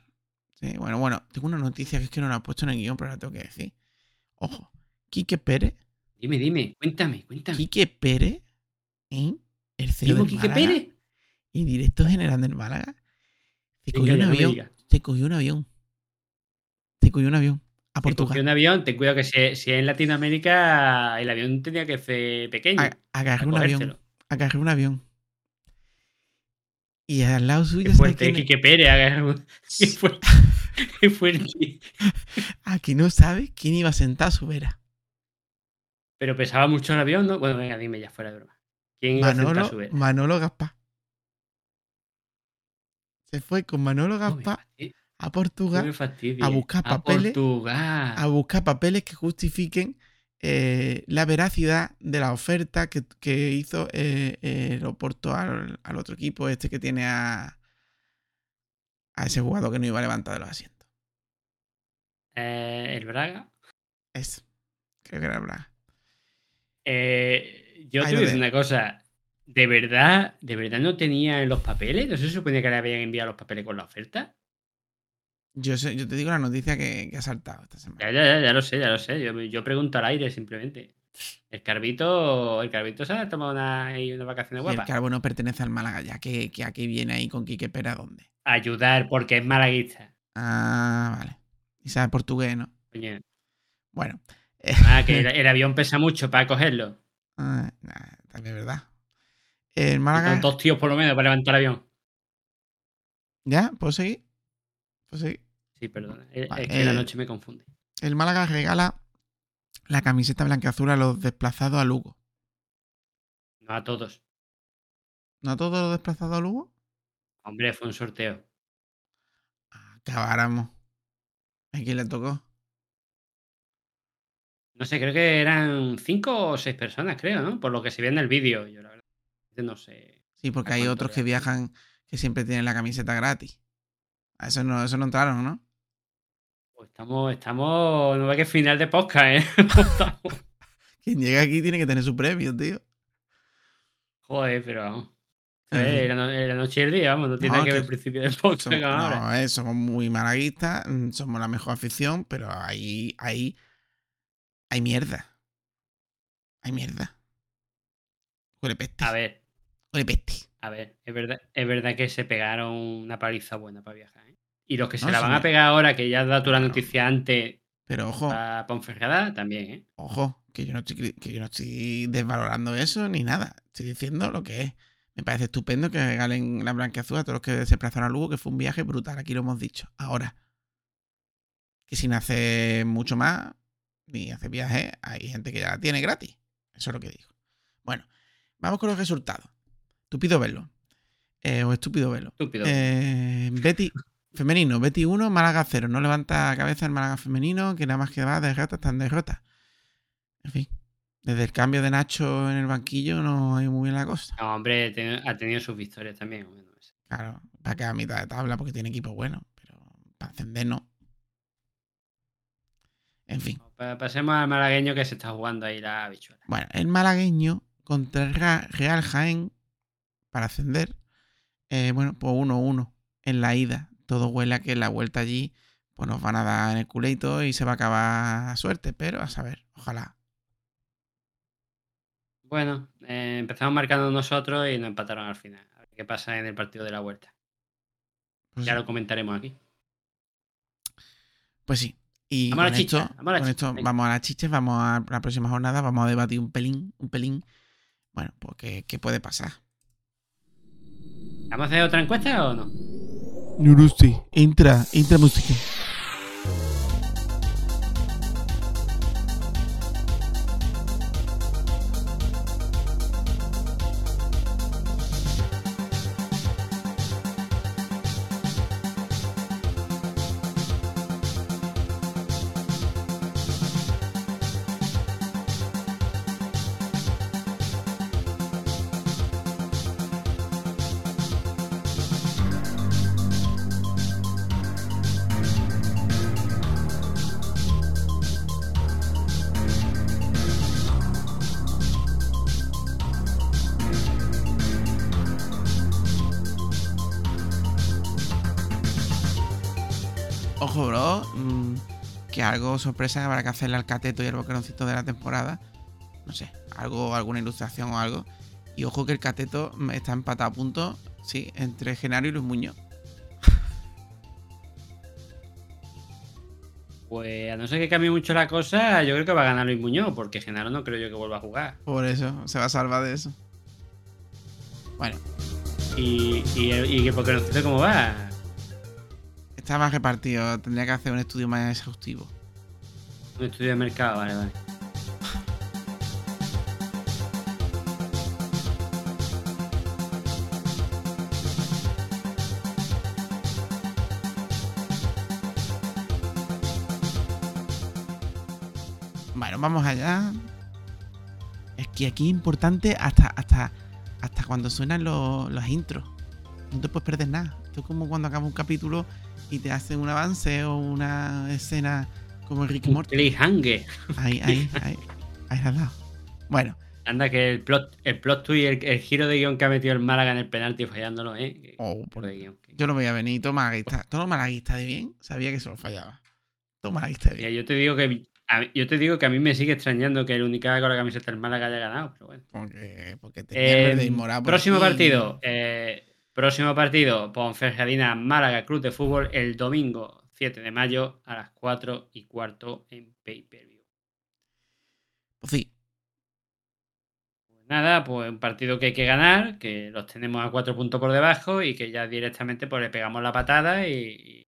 sí, bueno, bueno, tengo una noticia que es que no la he puesto en el guion, pero la tengo que decir. Ojo, Quique Pérez. Dime, dime, cuéntame, cuéntame. Quique Pérez, ¿eh? el CEO ¿Digo del Quique Málaga Pérez? y director general del Málaga, se cogió un avión. Se cogió un avión. Se cogió un avión a Portugal. cogió un avión, ten cuidado que si, si es en Latinoamérica, el avión tenía que ser pequeño. A- agarré un avión. Agarré un avión. Y al lado suyo, Qué ¿sabes fuerte? Quique Pérez. agarra un- Qué fuerte. Qué fuerte. Aquí no sabe quién iba a sentar a su vera. Pero pesaba mucho el avión, ¿no? Bueno, venga, dime ya, fuera de broma. ¿Quién iba a a Manolo, su vez? Manolo Gaspar. Se fue con Manolo Gaspar a No Portugal me fastidies. a buscar A papeles. Portugal. a buscar papeles que justifiquen eh, la veracidad de la oferta que, que hizo eh, el Oporto al, al otro equipo, este que tiene a, a ese jugador que no iba a levantar de los asientos. Eh, el Braga. Es, creo que era Braga. Eh, yo te voy a decir una cosa. ¿De verdad, ¿De verdad no tenía en los papeles? ¿No se suponía que le habían enviado los papeles con la oferta? Yo, sé, yo te digo la noticia que, que ha saltado esta semana. Ya, ya, ya, ya lo sé, ya lo sé. Yo, yo pregunto al aire simplemente. El Carbito, el Carbito se ha tomado una, ahí unas vacaciones Y el. Carbo no pertenece al Málaga, ya que, que aquí viene ahí con Quique Pera, ¿dónde? Ayudar porque es malaguista. Ah, vale. Y sabe portugués, ¿no? Coño. Bueno. Ah, que el, el avión pesa mucho para cogerlo. Ah, nah, también es verdad. El Málaga. dos tíos por lo menos para levantar el avión. ¿Ya? ¿Puedo seguir? ¿Puedo seguir? Sí, perdona. Es, Vale, es que la eh, noche me confunde. El Málaga regala la camiseta blanca azul a los desplazados a Lugo. No a todos. ¿No a todos los desplazados a Lugo? Hombre, fue un sorteo. Acabáramos. ¿A quién le tocó? No sé, creo que eran cinco o seis personas, creo, ¿no? Por lo que se ve en el vídeo. Yo la verdad no sé. Sí, porque ¿A hay otros que viajan que siempre tienen la camiseta gratis. A eso no, eso no entraron, ¿no? Pues estamos, estamos. No ve que final de podcast, ¿eh? Estamos- Quien llega aquí tiene que tener su premio, tío. Joder, pero vamos. Eh, la, no- la noche y el día, vamos, no tiene No, que ver el principio del podcast Somos, no, eh, somos muy malaguistas, mm, somos la mejor afición, pero ahí, ahí hay mierda. Hay mierda. Huele peste. A ver, Huele peste. a ver, es verdad, es verdad que se pegaron una paliza buena para viajar, ¿eh? Y los que se No, la van a pegar ahora, que ya has dado tú la noticia antes Pero ojo, a Ponferrada, también, ¿eh? ojo, que yo no estoy, que yo no estoy desvalorando eso ni nada. Estoy diciendo lo que es. Me parece estupendo que regalen la blanca azul a todos los que se desplazaron a Lugo, que fue un viaje brutal, aquí lo hemos dicho. Ahora, que sin hacer mucho más, ni hacer viajes, hay gente que ya la tiene gratis. Eso es lo que digo. Bueno, vamos con los resultados. Estúpido verlo. Eh, o estúpido verlo. Estúpido. Eh, Betty, Femenino, Betty 1, Málaga 0. No levanta cabeza el Málaga femenino, que nada más que va de derrota está en derrota. En fin, desde el cambio de Nacho en el banquillo no hay muy bien la cosa. No, hombre, ha tenido sus victorias también. Claro, para que a mitad de tabla porque tiene equipo bueno, pero para ascender no. En fin. Pa- Pasemos al malagueño que se está jugando ahí la habichuela. Bueno, el malagueño contra el Real Jaén para ascender. eh, bueno, pues 1-1 en la ida. Todo huele a que en la vuelta allí pues nos van a dar en el culeito y se va a acabar a suerte, pero a saber, ojalá. Bueno, eh, empezamos marcando nosotros y nos empataron al final. A ver qué pasa en el partido de la vuelta. Pues ya sí. lo comentaremos aquí. Pues sí. Y Vamos a la con esto, vamos a la con esto venga. vamos a la chicha, vamos a la próxima jornada, vamos a debatir un pelín, un pelín. Bueno, pues qué, qué puede pasar. ¿Vamos a hacer otra encuesta o no? Nurusti, entra, entra música. Algo sorpresa que habrá que hacerle al cateto y al boqueroncito de la temporada. No sé, algo, alguna ilustración o algo. Y ojo que el cateto está empatado a punto, sí, entre Genaro y Luis Muñoz. Pues a no ser que cambie mucho la cosa, yo creo que va a ganar Luis Muñoz, porque Genaro no creo yo que vuelva a jugar. Por eso, se va a salvar de eso. Bueno, Y, y, y que porque no sé cómo va. está más repartido, tendría que hacer un estudio más exhaustivo. Un estudio de mercado, vale, vale. Bueno, vamos allá. Es que aquí es importante hasta, hasta, hasta cuando suenan los, los intros. No te puedes perder nada. Esto es como cuando acaba un capítulo y te hacen un avance o una escena como el Ricky Morty. Cliffhanger. Ahí, ahí, ahí. Ahí la dado. Bueno, Anda, que el plot, el plot twist, el, el giro de guion que ha metido el Málaga en el penalti fallándolo, ¿eh? Oh, por de guion. yo lo veía venir. Todo malaguista. Todo malaguista de bien. Sabía que se lo fallaba. Todo malaguista de bien. Yo te digo que a yo te digo que a mí me sigue extrañando que el única con la camiseta del Málaga haya ganado, pero bueno. Porque, porque y Eh, morado por próximo aquí. partido. eh, próximo partido. Ponferradina Málaga Club de Fútbol el domingo 7 de mayo a las 4 y cuarto en pay per view. Pues sí. Nada, pues un partido que hay que ganar, que los tenemos a cuatro puntos por debajo y que ya directamente pues le pegamos la patada y, y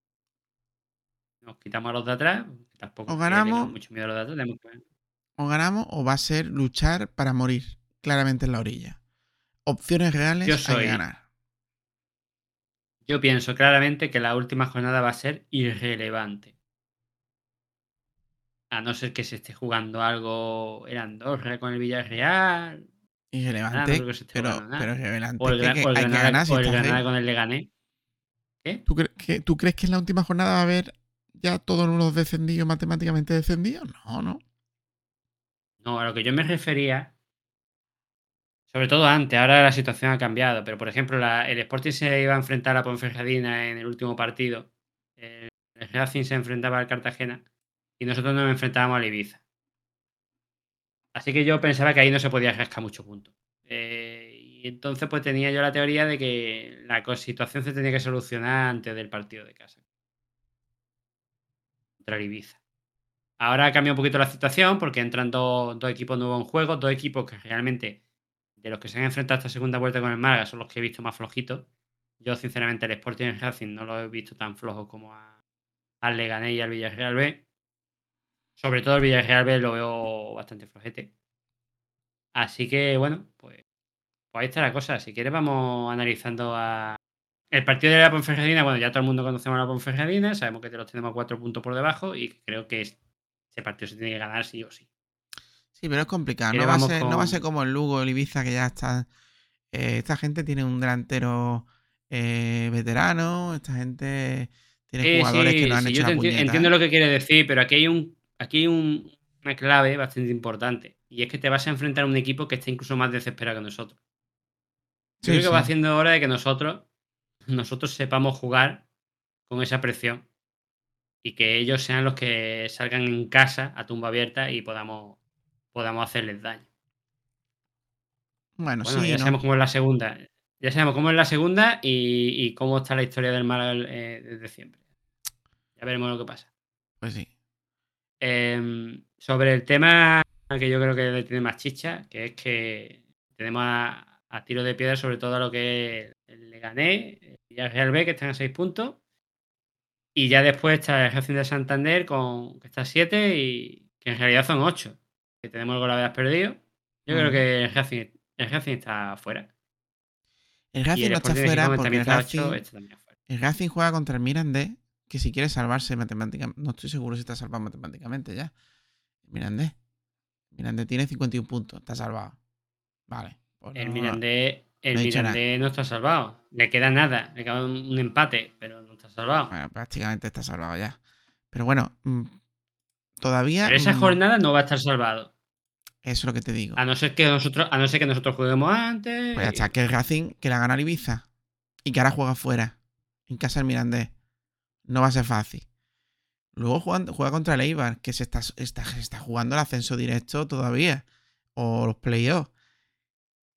nos quitamos a los de atrás. Tampoco O ganamos. mucho miedo a los de atrás. tenemos que- O ganamos o va a ser luchar para morir. Claramente en la orilla. Opciones reales Yo hay soy- que ganar. Yo pienso claramente que la última jornada va a ser irrelevante. A no ser que se esté jugando algo en Andorra con el Villarreal. Irrelevante, Nada, no pero, pero irrelevante. O el, que- Gra- que o el hay que Granada, ganar si o el estás Granada ahí. con el Leganés. ¿Tú, cre- que- ¿Tú crees que en la última jornada va a haber ya todos los descendidos matemáticamente descendidos? No, no. No, a lo que yo me refería, sobre todo antes, ahora la situación ha cambiado, pero por ejemplo, el Sporting se iba a enfrentar a Ponferradina en el último partido, el, el Racing se enfrentaba al Cartagena y nosotros nos enfrentábamos al Ibiza. Así que yo pensaba que ahí no se podía rascar mucho punto. Eh, y entonces pues tenía yo la teoría de que la situación se tenía que solucionar antes del partido de casa. Contra Ibiza. Ahora ha cambiado un poquito la situación porque entran dos, dos equipos nuevos en juego, dos equipos que realmente de los que se han enfrentado esta segunda vuelta con el Málaga son los que he visto más flojitos. Yo, sinceramente, el Sporting y Racing no lo he visto tan flojo como a- al Leganés y al Villarreal B. Sobre todo el Villarreal B lo veo bastante flojete. Así que, bueno, pues, pues ahí está la cosa. Si quieres, vamos analizando a el partido de la Ponferradina, bueno, ya todo el mundo conocemos a la Ponferradina, sabemos que te los tenemos cuatro puntos por debajo y creo que ese partido se tiene que ganar sí o sí. Sí, pero es complicado. No va, a ser, no va a con- ser como el Lugo, el Ibiza, que ya está. eh, esta gente tiene un delantero eh, veterano, esta gente tiene jugadores sí, que no han sí, hecho yo la te enti- puñeta. entiendo ¿eh? lo que quiere decir, pero aquí hay un aquí hay un- una clave bastante importante y es que te vas a enfrentar a un equipo que está incluso más desesperado que nosotros. Yo Sí, creo que va haciendo hora de que nosotros nosotros sepamos jugar con esa presión y que ellos sean los que salgan en casa a tumba abierta y podamos podamos hacerles daño. Bueno, Bueno, sí, ya ¿no? sabemos cómo es la segunda. Ya sabemos cómo es la segunda y, y cómo está la historia del mal eh, desde siempre. Ya veremos lo que pasa. Pues sí. Em, sobre el tema que yo creo que le tiene más chicha, que es que tenemos a, a tiro de piedra sobre todo a lo que es el Legané, el Villarreal B, que están a 6 puntos. Y ya después está el Racing de Santander, con, que está a 7 y que en realidad son 8. Que tenemos el gol perdido. Yo creo que el Racing, el Racing está fuera. El Racing el no está fuera porque también el está Racing, el Racing juega contra el Mirandés, que si quiere salvarse matemáticamente, no estoy seguro si está salvado matemáticamente ya. El Mirandés. Mirandés tiene 51 puntos, está salvado. Vale. pues El no- Mirandés, el no. Mirandés no está salvado. Le queda nada. Le queda un, un empate, pero no está salvado. Bueno, prácticamente está salvado ya. Pero bueno, mm, todavía. Pero esa jornada no va a estar salvado. Eso es lo que te digo. A no ser que nosotros, a no ser que nosotros juguemos antes. Pues ya está, que el Racing que la gana el Ibiza y que ahora juega fuera, en casa del Mirandés. No va a ser fácil. Luego juega, juega contra el Eibar, que se está, está, se está jugando el ascenso directo todavía. O los playoffs.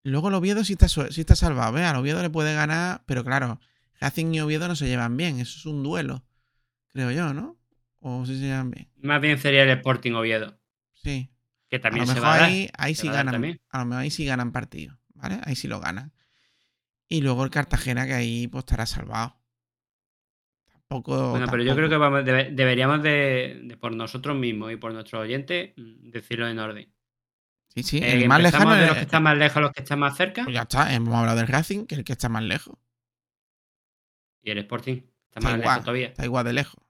Luego el Oviedo sí está, sí está salvado. Vea, al Oviedo le puede ganar, pero claro, Racing y Oviedo no se llevan bien. Eso es un duelo, creo yo, ¿no? O si se bien. Más bien sería el Sporting Oviedo. Sí. Que también a lo se va a ahí, ahí Se sí va a ganan. también. A lo mejor ahí sí ganan partidos, ¿vale? Ahí sí lo ganan. Y luego el Cartagena, que ahí pues estará salvado. Tampoco. Bueno, pero yo creo que vamos- debe- deberíamos de, de por nosotros mismos y por nuestros oyentes mm, decirlo en orden. Sí, sí, Eh, el más lejano de los que están más lejos a los que están más cerca Pues ya está, hemos hablado del Racing, que es el que está más lejos. y el Sporting está Está más igual, lejos todavía. está igual de lejos.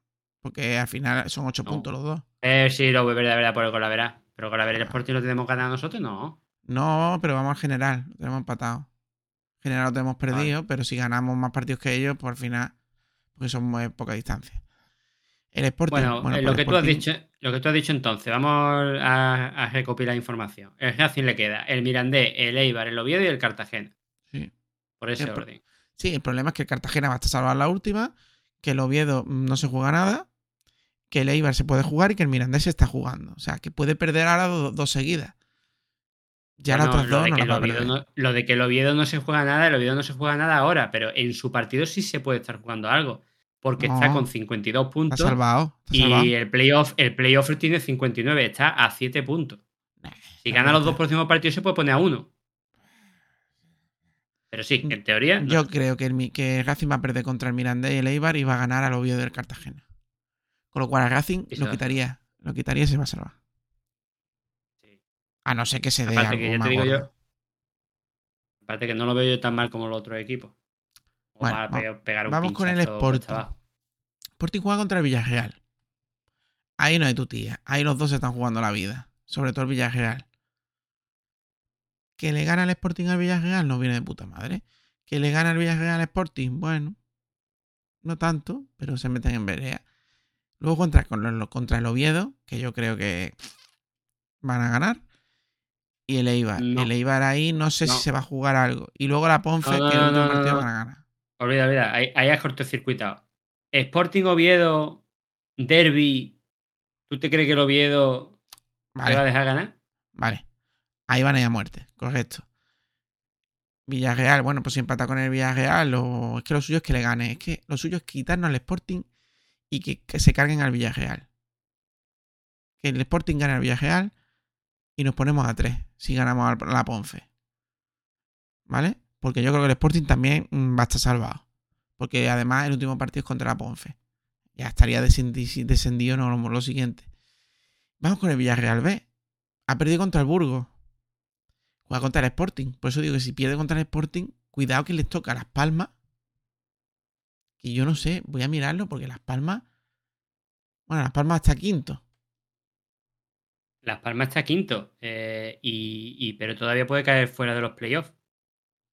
Porque al final son ocho No. puntos los dos. Eh, sí, lo voy a ver de verdad por el Colavera. Pero Colavera el Sporting lo tenemos ganado nosotros, no. No, pero vamos al general, lo tenemos empatado. General lo tenemos perdido, pero si ganamos más partidos que ellos, pues al final, porque son muy poca distancia. El Sporting. Bueno, bueno, eh, pues lo que tú has dicho, lo que tú has dicho entonces, vamos a, a recopilar información. El Racing le queda el Mirandés, el Eibar, el Oviedo y el Cartagena. Sí. Por ese El orden. Sí, el problema es que el Cartagena va a estar salvar la última, que el Oviedo no se juega nada, que el Eibar se puede jugar y que el Mirandés se está jugando. O sea, que puede perder ahora do- dos seguidas. Ya las Bueno, otras lo, dos de no va lo de que el Oviedo no se juega nada, el Oviedo no se juega nada ahora, pero en su partido sí se puede estar jugando algo. Porque está con 52 puntos. Está salvado. Está y salvado. el playoff, el playoff tiene 59, está a 7 puntos. Si gana los dos próximos partidos se puede poner a uno. Pero sí, en teoría. Yo creo que el, que Racing va a perder contra el Mirandés y el Eibar y va a ganar al Oviedo del Cartagena. Con lo cual al Racing lo a quitaría. Lo quitaría y se va a salvar. A no ser que se dé Aparte algo que ya te digo yo. Aparte que no lo veo yo tan mal como los otros equipos. O Bueno, para va- pe- pegar un vamos con el Sporting. Sporting juega contra el Villarreal. Ahí no hay tu tía. Ahí los dos se están jugando la vida. Sobre todo el Villarreal. Que le gana el Sporting al Villarreal no viene de puta madre. Que le gana el Villarreal al Sporting, bueno. No tanto, pero se meten en vereda. Luego contra, contra el Oviedo, que yo creo que van a ganar. Y el Eibar. No. El Eibar ahí no sé No. si se va a jugar algo. Y luego la Ponfe, No, que el no, último partido van a ganar. Olvida, olvida. Ahí, ahí has cortocircuitado. Sporting Oviedo, Derby. ¿Tú te crees que el Oviedo Vale. te va a dejar ganar? Vale. Ahí van a ir a muerte, correcto. Villarreal, bueno, pues si empata con el Villarreal, lo- es que lo suyo es que le gane. Es que lo suyo es quitarnos al Sporting y que, se carguen al Villarreal. Que el Sporting gane al Villarreal y nos ponemos a tres si ganamos a la Ponfe. ¿Vale? Porque yo creo que el Sporting también mm, va a estar salvado. Porque además el último partido es contra la Ponfe. Ya estaría descendi- descendido no, lo, siguiente. Vamos con el Villarreal B. Ha perdido contra el Burgos. Juega contra el Sporting. Por eso digo que si pierde contra el Sporting, cuidado que les toca Las Palmas que yo no sé, voy a mirarlo porque Las Palmas. Bueno, Las Palmas está quinto. Las Palmas está quinto, eh, y, y- pero todavía puede caer fuera de los playoffs.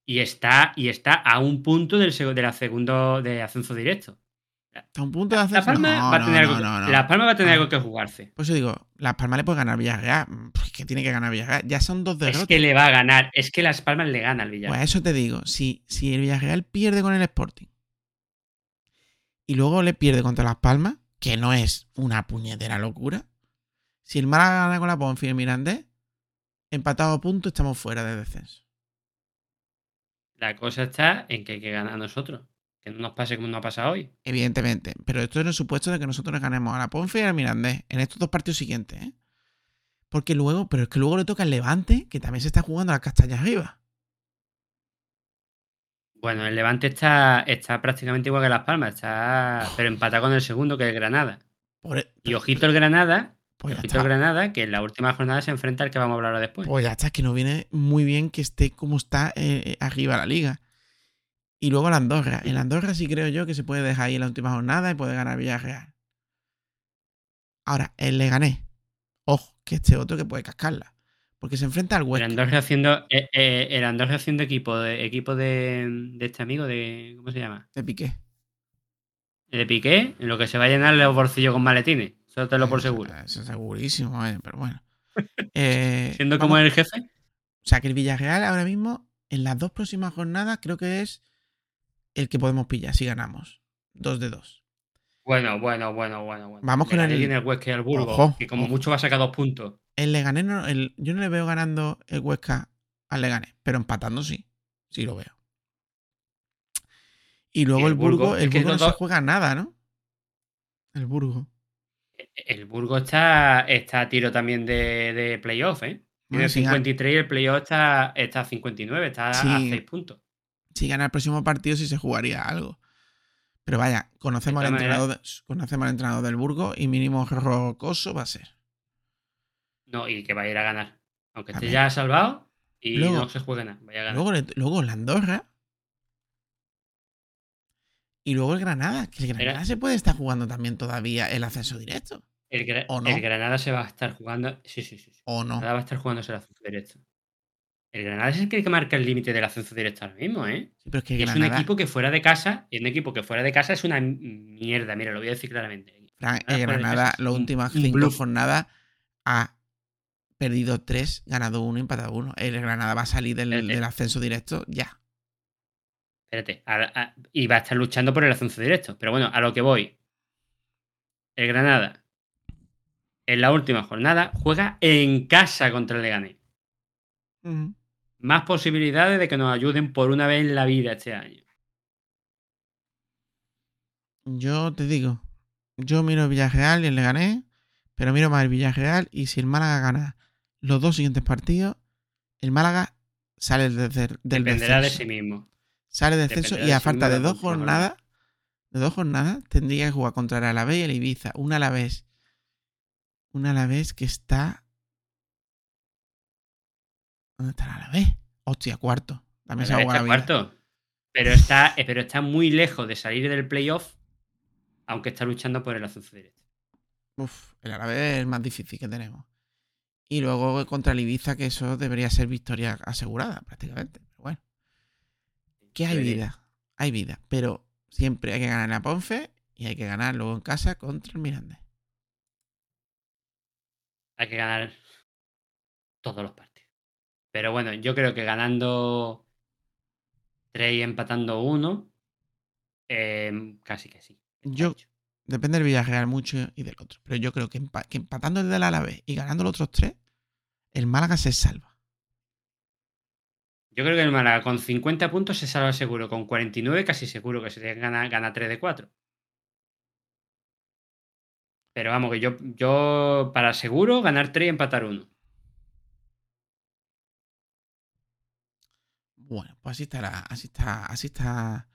Y está, y está a un punto del, de la segundo de ascenso directo. A un punto de hacer. Las Palmas no, va a tener, no, algo, no. Las Palmas va a tener Ah. algo que jugarse. Pues yo digo, Las Palmas le puede ganar Villarreal. Mm, Pues que tiene que ganar Villarreal. Ya son dos derrotas. Es que le va a ganar, es que Las Palmas le gana al Villarreal. Pues eso te digo, si, si el Villarreal pierde con el Sporting y luego le pierde contra Las Palmas, que no es una puñetera locura, si el Málaga gana con la Ponfi y el Mirandés, empatado a punto, estamos fuera de descenso. La cosa está en que hay que ganar nosotros. Que no nos pase como nos ha pasado hoy. Evidentemente, pero esto es en el supuesto de que nosotros ganemos a la Ponfi y al Mirandés en estos dos partidos siguientes, ¿eh? Porque luego, pero es que luego le toca el Levante, que también se está jugando las castañas arriba. Bueno, el Levante está, está prácticamente igual que Las Palmas, está, pero empatado con el segundo, que es el Granada. E- Y ojito el Granada, Pues ya ojito el está. Granada, que en la última jornada se enfrenta al que vamos a hablar ahora después. Pues ya está, es que no viene muy bien que esté como está eh, eh, arriba la liga. Y luego el Andorra. El Andorra sí creo yo que se puede dejar ahí en la última jornada y puede ganar Villarreal. Ahora, el Leganés. Ojo, que este otro que puede cascarla. Porque se enfrenta al El Huesca. Andorra haciendo, eh, eh, el Andorra haciendo equipo de equipo de, de este amigo de. ¿Cómo se llama? De Piqué. De Piqué, en lo que se va a llenar los bolsillos con maletines. Eso te lo por seguro. Eso es segurísimo, vaya, pero bueno. Eh, Siendo como el jefe. O sea que el Villarreal ahora mismo, en las dos próximas jornadas, creo que es el que podemos pillar si ganamos. Dos de dos. Bueno, bueno, bueno, bueno. bueno. Vamos con el- tiene el Huesca y el Burgos, Ojo, que como ojo. mucho va a sacar dos puntos. El Leganés, no- el- yo no le veo ganando el Huesca al Leganés, pero empatando sí. Sí lo veo. Y luego el el Burgo, Burgos, el Burgo no se juega nada, ¿no? El Burgo. El Burgos está, está a tiro también de, de playoff, ¿eh? Tiene Bueno, si gana- 53 y el playoff está, está a 59, está a Sí. 6 puntos. Si gana el próximo partido, sí se jugaría algo. Pero vaya, conocemos, al todas entrenador, de- conocemos al entrenador del Burgo y mínimo rocoso va a ser. No, y que va a ir a ganar. Aunque esté ya salvado y Luego- no se juegue nada. Vaya a ganar. Luego, luego la Andorra. Y luego el Granada. Que el Granada se puede estar jugando también todavía el ascenso directo. el, Gra- ¿o no? el Granada se va a estar jugando. Sí, sí, sí. sí. ¿O no? Granada va a estar jugándose el ascenso directo. El Granada es el que marca el límite del ascenso directo ahora mismo, ¿eh? Sí, pero es que es un equipo que fuera de casa, y un equipo que fuera de casa es una mierda, mira, lo voy a decir claramente. Fran, Granada de Granada, es las últimas cinco jornadas, ha perdido tres, ganado uno, empatado uno. El Granada va a salir del, ascenso directo ya. Espérate, a- a- y va a estar luchando por el ascenso directo. Pero bueno, a lo que voy. El Granada, en la última jornada, juega en casa contra el Leganés. Ujú. Más posibilidades de que nos ayuden por una vez en la vida este año. Yo te digo, yo miro el Villarreal y el Leganés, pero miro más el Villarreal y si el Málaga gana los dos siguientes partidos, el Málaga sale del, del Dependerá de sí mismo. Sale del descenso Dependerá y a falta de la dos jornadas, de dos jornadas, tendría que jugar contra el Alavés y el Ibiza. Un Alavés. Un Alavés que está. ¿Dónde está el Alavés? Hostia, cuarto. También se la vida. cuarto. Pero está, eh, pero está muy lejos de salir del playoff, aunque está luchando por el ascenso directo. Uf, el Alavés es el más difícil que tenemos. Y luego contra el Ibiza, que eso debería ser victoria asegurada, prácticamente. Pero bueno. Que hay Debería. vida. Hay vida. Pero siempre hay que ganar en la Ponfe y hay que ganar luego en casa contra el Mirandés. Hay que ganar todos los partidos. Pero bueno, yo creo que ganando 3 y empatando 1, casi que sí. Yo, depende del Villarreal mucho y del otro. Pero yo creo que, empa- que empatando el del Alavés y ganando los otros tres, el Málaga se salva. Yo creo que el Málaga con 50 puntos se salva seguro. Con 49 casi seguro que se gana, gana 3 de 4. Pero vamos, que yo, yo para seguro ganar 3 y empatar 1. Bueno, pues así está la, así está, así está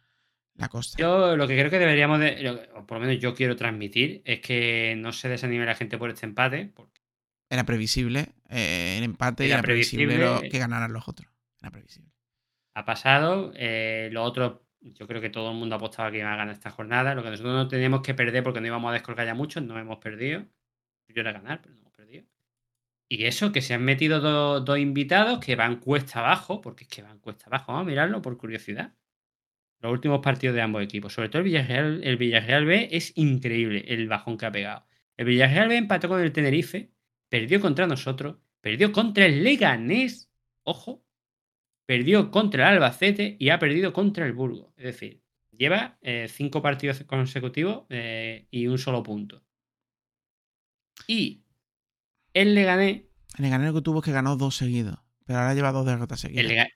la cosa. Yo lo que creo que deberíamos de, o por lo menos yo quiero transmitir, es que no se desanime la gente por este empate, porque Era previsible eh, el empate y Era era previsible, previsible. lo que ganaran los otros. Era previsible. ha pasado, eh, los otros yo creo que todo el mundo apostaba que iba a ganar esta jornada. Lo que nosotros no teníamos que perder porque no íbamos a descolgar ya mucho, no hemos perdido. Yo era ganar, pero no. Y eso, que se han metido dos, dos invitados que van cuesta abajo, porque es que van cuesta abajo. Vamos a mirarlo por curiosidad. Los últimos partidos de ambos equipos. Sobre todo el Villarreal, el Villarreal B es increíble el bajón que ha pegado. El Villarreal B empató con el Tenerife, perdió contra nosotros, perdió contra el Leganés, ojo, perdió contra el Albacete y ha perdido contra el Burgo. Es decir, lleva eh, cinco partidos consecutivos eh, y un solo punto. Y el Leganés. El Leganés lo que tuvo es que ganó dos seguidos. Pero ahora lleva dos derrotas seguidas. El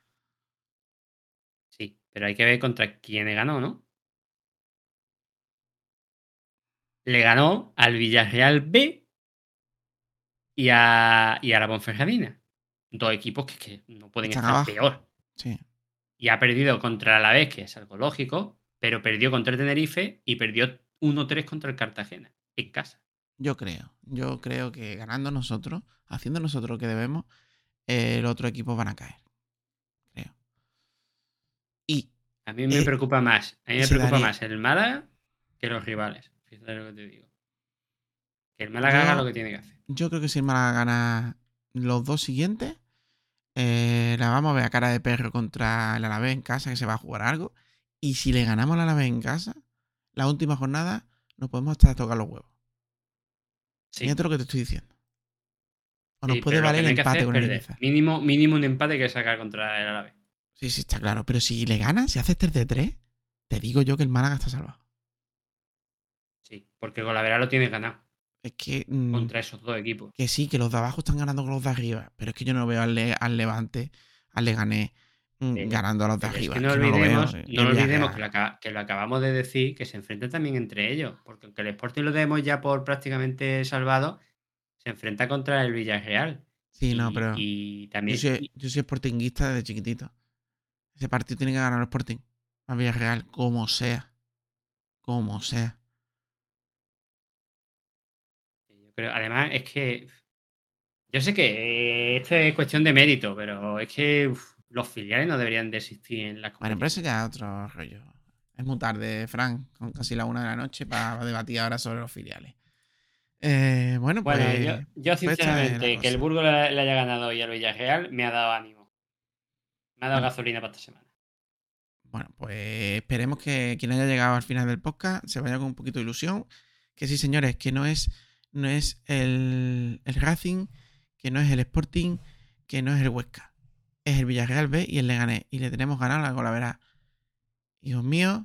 Sí, pero hay que ver contra quién le ganó, ¿no? Le ganó al Villarreal B y a, y a la Ponferradina. Dos equipos que, que no pueden estar abajo. peor. Sí. Y ha perdido contra el Alavés, que es algo lógico, pero perdió contra el Tenerife y perdió 1-3 contra el Cartagena, en casa. Yo creo. Yo creo que ganando nosotros, haciendo nosotros lo que debemos, los otros equipos van a caer. Creo. Y. A mí me Eh, preocupa más. A mí me preocupa más el Málaga que los rivales. Fíjate lo que te digo. Que el Málaga haga Yo- lo que tiene que hacer. Yo creo que si el Málaga gana los dos siguientes, eh, la vamos a ver a cara de perro contra el Alavés en casa, que se va a jugar algo. Y si le ganamos al Alavés en casa, la última jornada, nos podemos hasta tocar los huevos. Sí. Fíjate lo que te estoy diciendo. O nos Sí, puede valer el empate con el. Ibiza. Mínimo, mínimo un empate que sacar contra el Alavés. Sí, sí, está claro. Pero si le ganas, si haces 3 de 3, te digo yo que el Málaga está salvado. Sí, porque con la Vera lo tienes ganado Es que. mm, contra esos dos equipos. Que sí, que los de abajo están ganando con los de arriba. Pero es que yo no veo al, Le- al Levante, al Leganés, ganando a los de es arriba. que no que lo olvidemos, veo. Y no el olvidemos Villarreal. que lo, acaba- que lo acabamos de decir, que se enfrentan también entre ellos. Porque aunque el Sporting lo demos ya por prácticamente salvado, se enfrenta contra el Villarreal. Sí, no, pero. Y también. Yo soy, yo soy sportinguista desde chiquitito. Ese partido tiene que ganar el Sporting. A Villarreal, como sea. Como sea. Pero además es que. Yo sé que eh, esto es cuestión de mérito, pero es que uf, los filiales no deberían de existir en la Bueno, pero eso ya es otro rollo. Es muy tarde, Frank, con casi la una de la noche para debatir ahora sobre los filiales. Eh, bueno, pues. Bueno, yo, yo pues sinceramente, que el. Burgo le, le haya ganado hoy al Villarreal me ha dado ánimo. Me ha dado Bueno. gasolina para esta semana. Bueno, pues esperemos que quien haya llegado al final del podcast se vaya con un poquito de ilusión. Que sí, señores, que no es, no es el, el Racing, que no es el Sporting, que no es el Huesca. Es el Villarreal B y el Leganés. Y le tenemos ganado la Colavera. Hijos míos,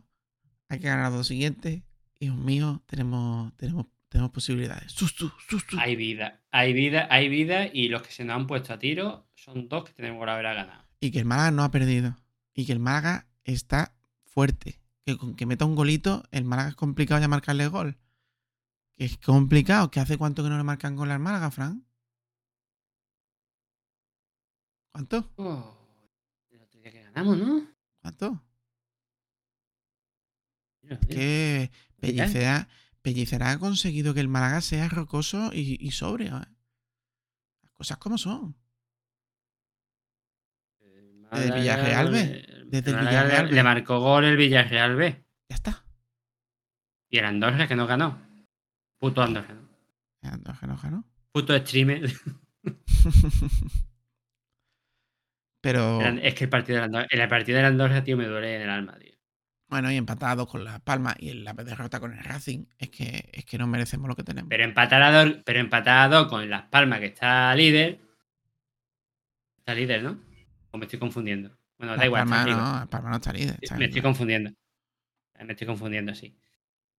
hay que ganar los dos siguientes. Hijos míos, tenemos, tenemos, tenemos posibilidades. Hay vida, hay vida, hay vida y los que se nos han puesto a tiro son dos que tenemos que haber ganado. Y que el Málaga no ha perdido. Y que el Málaga está fuerte. Que con que meta un golito, el Málaga es complicado ya marcarle gol. Que es complicado. ¿Que hace cuánto que no le marcan gol al Málaga, Fran? ¿Cuánto? Oh, el otro día que ganamos, ¿no? ¿Cuánto? Es que Mira. Pellicera, Pellicera ha conseguido que el Málaga sea rocoso y, y sobrio. ¿eh? Las cosas como son. Desde el Villarreal B. el- Desde el Villarreal le, B. le marcó gol el Villarreal B. Ya está. Y el Andorra que no ganó. Puto Andorra, ¿no? Andorra no ganó. Puto streamer. Pero. Es que el partido del Andorra, el partido del Andorra, tío, me duele en el alma, tío. Bueno, y empatados con Las Palmas y la derrota con el Racing, es que, es que no merecemos lo que tenemos. Pero dos, pero dos con Las Palmas, que está líder. Está líder, ¿no? O me estoy confundiendo. Bueno, da igual. arriba. no, Las Palmas no está líder. está Me estoy confundiendo. Me estoy confundiendo, sí.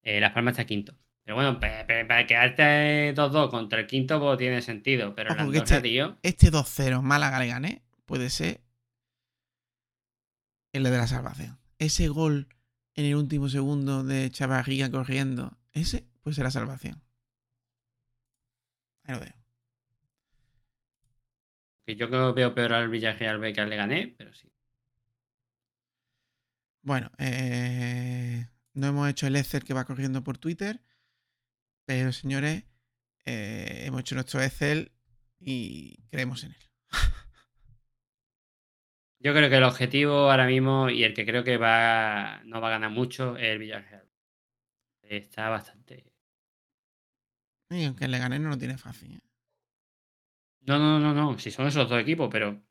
Eh, Las Palmas está quinto. Pero bueno, para quedarte 2-2 contra el quinto, pues tiene sentido. Pero el Ojo Andorra, este, tío. este 2-0 Málaga le gané puede ser el de la salvación. Ese gol en el último segundo de Chavarría corriendo, ese puede ser la salvación. Ahí lo veo. Que yo creo que veo peor al Villarreal B que al Leganés, pero sí. Bueno, eh, no hemos hecho el Excel que va corriendo por Twitter, pero señores, eh, hemos hecho nuestro Excel y creemos en él. Yo creo que el objetivo ahora mismo y el que creo que va no va a ganar mucho es el Villarreal. Está bastante. Y aunque le gané no lo tiene fácil. ¿eh? No, no, no, no. Si son esos dos equipos, pero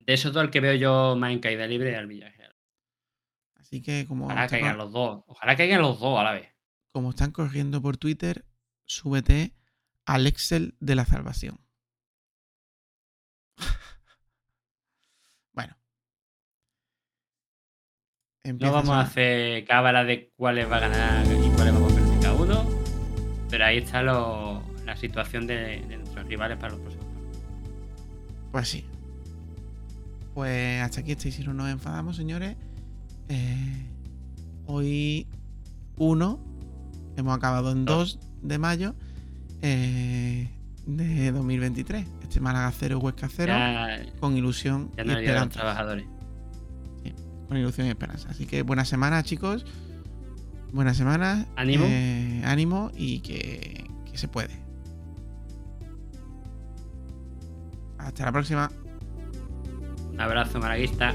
de esos dos el que veo yo más en caída libre es el Villarreal. Así que como Ojalá caigan cor- los dos. Ojalá caigan los dos a la vez. como están corriendo por Twitter, súbete al Excel de la salvación. bueno. No vamos a hacer cábala de cuáles va a ganar y cuáles vamos a perder cada uno. Pero ahí está lo- la situación de, de nuestros rivales para los próximos. Pues sí. Pues hasta aquí este y si no nos enfadamos, señores. Eh, hoy 1, hemos acabado en 2 de mayo eh, de 2023. Este Málaga 0, Huesca 0, Ya- con ilusión Ya y no los esperanza. trabajadores. Con ilusión y esperanza. Así que buena semana, chicos. Buena semana. Ánimo. eh, ánimo y que, que se puede. Hasta la próxima. Un abrazo, malaguista.